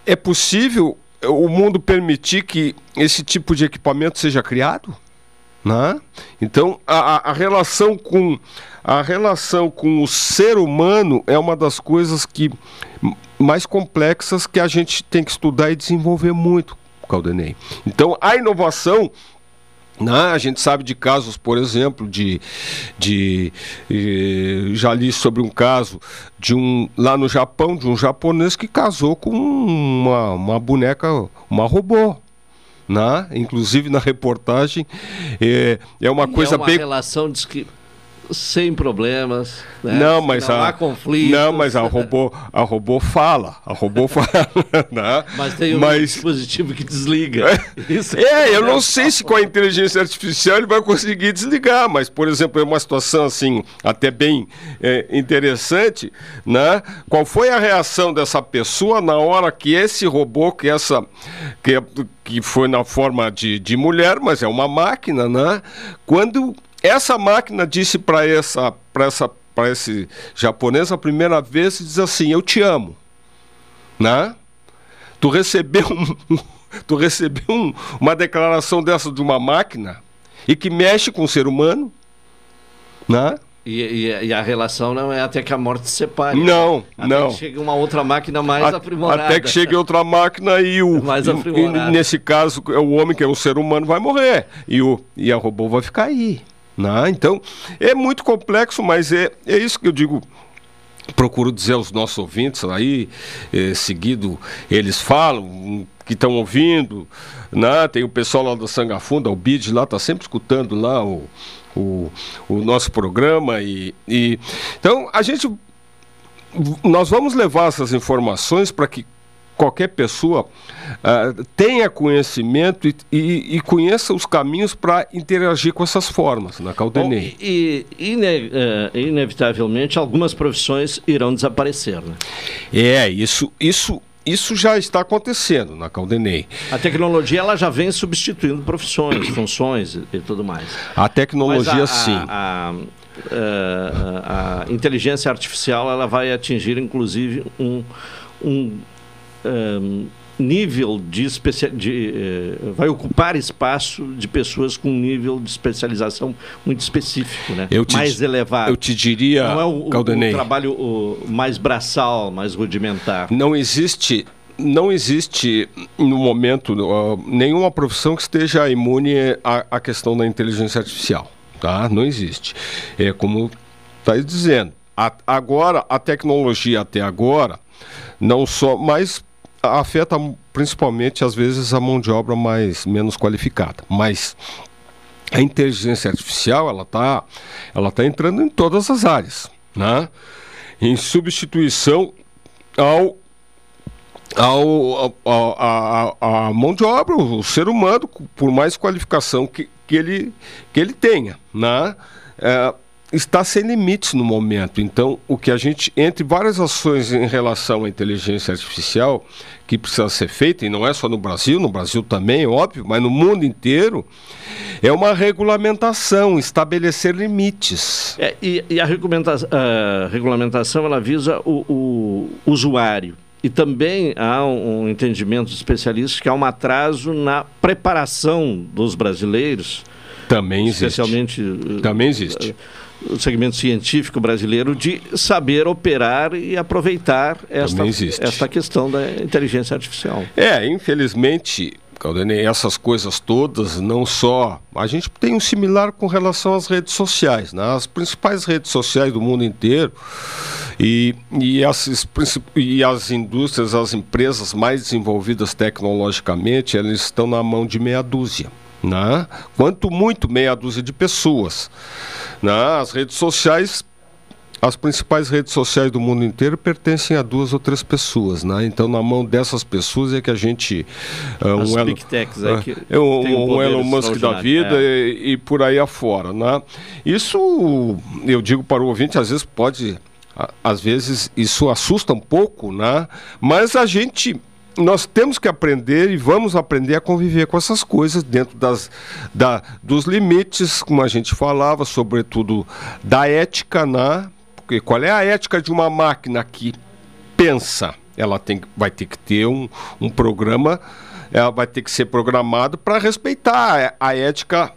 é possível o mundo permitir que esse tipo de equipamento seja criado? Né? Então, a, a, relação com, a relação com o ser humano é uma das coisas que mais complexas que a gente tem que estudar e desenvolver muito, Caldenei. Então, a inovação né? A gente sabe de casos, por exemplo, de, de, de, já li sobre um caso de um lá no Japão de um japonês que casou com uma, uma boneca, uma robô. Né? Inclusive na reportagem é, é uma coisa é uma bem relação de que sem problemas. Né? Não, mas não a há conflitos. Não, mas a robô, a robô fala, a robô fala, né? Mas tem um Mas- dispositivo que desliga. Isso É, eu não sei se com a inteligência artificial ele vai conseguir desligar, mas, por exemplo, é uma situação assim, até bem é, interessante, né? Qual foi a reação dessa pessoa na hora que esse robô, que essa. que, que foi na forma de, de mulher, mas é uma máquina, né? Quando essa máquina disse para essa, para essa, para esse japonês a primeira vez, diz assim: Eu te amo, né? Tu recebeu, um, tu recebeu um- uma declaração dessa de uma máquina e que mexe com o ser humano, né? E, e- e a relação não é até que a morte se separe. Não, até não. Que chega uma outra máquina mais A- aprimorada. Até que chegue outra máquina e o. Mais aprimorada. e nesse caso, é o homem, que é um ser humano, vai morrer. E, o, e a robô vai ficar aí. Né? Então, é muito complexo, mas é, é isso que eu digo. Procuro dizer aos nossos ouvintes aí, eh, seguido, eles falam, hum, que estão ouvindo, né? tem o pessoal lá do Sangafunda, o BID lá, está sempre escutando lá o, o, o nosso programa. E, e- Então, a gente nós vamos levar essas informações para que qualquer pessoa ah, tenha conhecimento e, e- e conheça os caminhos para interagir com essas formas na Bom, Caldenei. e ine- eh, inevitavelmente algumas profissões irão desaparecer. Né? É, isso, isso, isso já está acontecendo na Caldenei. A tecnologia ela já vem substituindo profissões, funções e, e tudo mais. A tecnologia, a- sim. A, a- eh, a inteligência artificial ela vai atingir inclusive um, um nível de, especia de eh, vai ocupar espaço de pessoas com um nível de especialização muito específico, né? Mais elevado. eu te diria, não é o, Caldenei. o trabalho o, mais braçal, mais rudimentar. Não existe, não existe no momento ó, nenhuma profissão que esteja imune à, à questão da inteligência artificial, tá? Não existe. É como está dizendo. A- agora a tecnologia até agora não só, mas afeta principalmente às vezes a mão de obra mais menos qualificada, mas a inteligência artificial ela está ela tá entrando em todas as áreas, né? Em substituição ao ao, a, a- a mão de obra, o ser humano, por mais qualificação que, que, ele, que ele tenha, né? É, está sem limites no momento. Então, o que a gente, entre várias ações em relação à inteligência artificial que precisa ser feita, e não é só no Brasil, no Brasil também, óbvio, mas no mundo inteiro, é uma regulamentação, estabelecer limites. É, e, e a, regulamenta- a regulamentação ela visa o, o usuário. E também há um, um entendimento de especialistas que há um atraso na preparação dos brasileiros. Também existe. Especialmente. eh, Também existe. eh, O segmento científico brasileiro de saber operar e aproveitar esta, esta questão da inteligência artificial. É, infelizmente, Caldenei, essas coisas todas, não só. A gente tem um similar com relação às redes sociais, né? As principais redes sociais do mundo inteiro e, e, as, e as indústrias, as empresas mais desenvolvidas tecnologicamente, elas estão na mão de meia dúzia. Né? Quanto muito meia dúzia de pessoas. Né? As redes sociais as principais redes sociais do mundo inteiro pertencem a duas ou três pessoas, né? Então, na mão dessas pessoas é que a gente... ah, As Elon- techs ah, que é um, um um Elon Musk da vida é. e, e por aí afora, né? Isso, eu digo para o ouvinte, às vezes pode... Às vezes isso assusta um pouco, né? Mas a gente... Nós temos que aprender e vamos aprender a conviver com essas coisas dentro das, da, dos limites, como a gente falava, sobretudo da ética, né? Porque qual é a ética de uma máquina que pensa? Ela tem, vai ter que ter um, um programa, ela vai ter que ser programado para respeitar a, a ética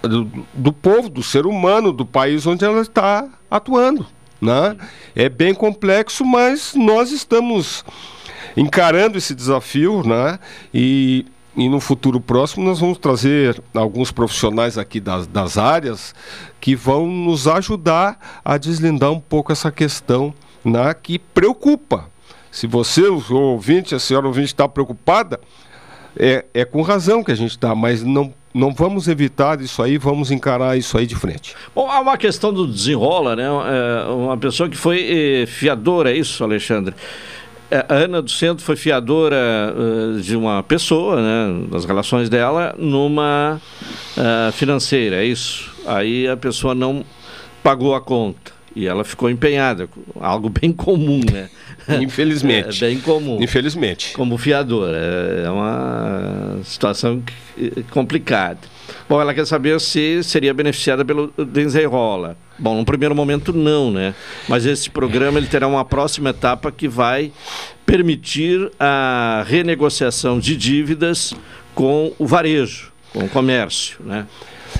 do, do povo, do ser humano, do país onde ela está atuando. Né? É bem complexo, mas nós estamos encarando esse desafio, né? E, e no futuro próximo nós vamos trazer alguns profissionais aqui das, das áreas que vão nos ajudar a deslindar um pouco essa questão né, que preocupa. Se você, o ouvinte, a senhora ouvinte está preocupada, é, é com razão que a gente está, mas não não vamos evitar isso aí, vamos encarar isso aí de frente. Bom, há uma questão do desenrola, né? É, uma pessoa que foi eh, fiadora, é isso, Alexandre? É, a Ana do Centro foi fiadora uh, de uma pessoa, né, das relações dela, numa uh, financeira, é isso? Aí a pessoa não pagou a conta e ela ficou empenhada, algo bem comum, né? Infelizmente. É bem comum. Infelizmente. Como fiadora. É uma situação complicada. Bom, ela quer saber se seria beneficiada pelo desenrola. Bom, no primeiro momento não, né? Mas esse programa ele terá uma próxima etapa que vai permitir a renegociação de dívidas com o varejo, com o comércio, né?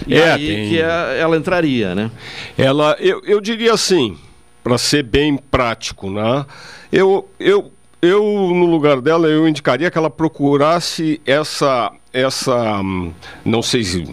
E é, aí tem... que ela entraria, né? Ela, eu, eu diria assim, para ser bem prático, né? Eu, eu, eu, no lugar dela, eu indicaria que ela procurasse essa, essa, hum, não sei se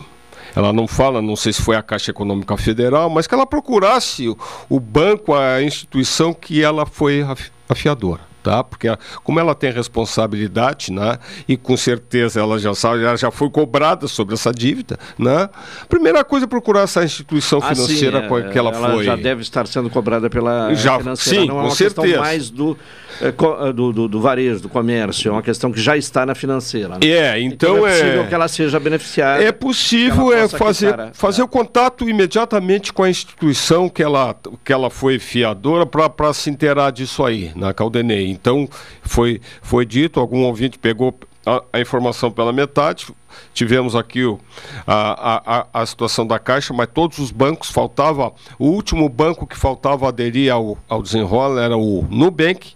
ela não fala, não sei se foi a Caixa Econômica Federal, mas que ela procurasse o banco, a instituição que ela foi afiadora tá? Porque como ela tem responsabilidade, né? E com certeza ela já sabe, ela já foi cobrada sobre essa dívida, né? Primeira coisa é procurar essa instituição ah, financeira sim, é, que ela, ela foi. já deve estar sendo cobrada pela já, financeira, sim, não é uma com questão certeza. mais do, é, do, do, do, varejo, do comércio, é uma questão que já está na financeira. Né? É, então, então é possível é... que ela seja beneficiada. É possível é fazer, quitar, fazer o contato imediatamente com a instituição que ela, que ela foi fiadora para se inteirar disso aí, na Caldenei. Então, foi, foi dito, algum ouvinte pegou a, a informação pela metade, tivemos aqui o, a, a, a, situação da Caixa, mas todos os bancos faltava, o último banco que faltava aderir ao, ao desenrola era o Nubank,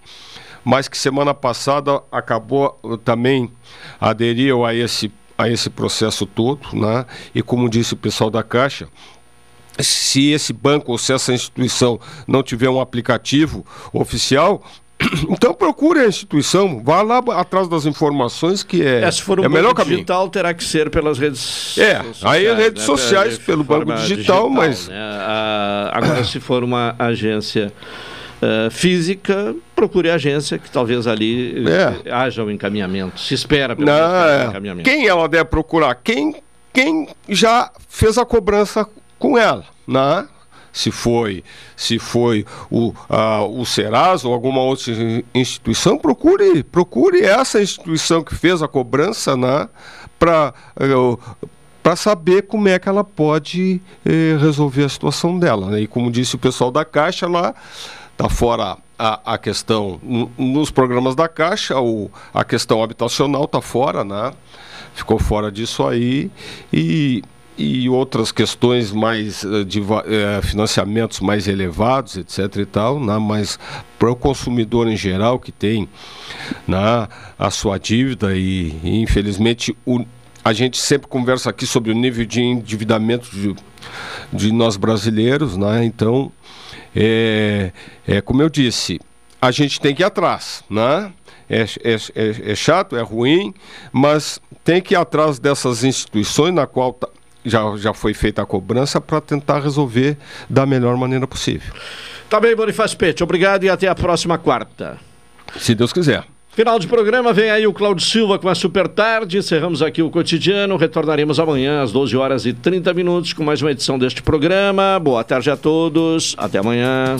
mas que semana passada acabou também aderiu a esse, a esse processo todo, né? e como disse o pessoal da Caixa, se esse banco ou se essa instituição não tiver um aplicativo oficial, então procure a instituição, vá lá atrás das informações que é, é se for um é melhor caminho. digital terá que ser pelas redes é, sociais. Aí é redes né? sociais, pelo banco digital, digital mas né? ah, agora se for uma agência uh, física, procure a agência que talvez ali é. haja o um encaminhamento. Se espera pelo Não, é. encaminhamento. Quem ela deve procurar? Quem quem já fez a cobrança com ela, né? Se foi, se foi o, uh, o Serasa ou alguma outra instituição, procure, procure essa instituição que fez a cobrança né, para eh, para saber como é que ela pode eh, resolver a situação dela. Né? E como disse o pessoal da Caixa, lá está fora a, a questão, nos programas da Caixa, o, a questão habitacional está fora, né? ficou fora disso aí. E e outras questões mais eh, de uh, financiamentos mais elevados, etc. e tal, né? mas para o consumidor em geral que tem né, a sua dívida e, e infelizmente o, a gente sempre conversa aqui sobre o nível de endividamento de, de nós brasileiros, né? então é, é como eu disse, a gente tem que ir atrás, né? É, é, é, é chato, é ruim, mas tem que ir atrás dessas instituições na qual tá, já, já foi feita a cobrança para tentar resolver da melhor maneira possível. Tá bem, Bonifácio Pete. Obrigado e até a próxima quarta. Se Deus quiser. Final de programa, vem aí o Claudio Silva com a Super Tarde. Encerramos aqui o cotidiano. Retornaremos amanhã às 12 horas e 30 minutos com mais uma edição deste programa. Boa tarde a todos. Até amanhã.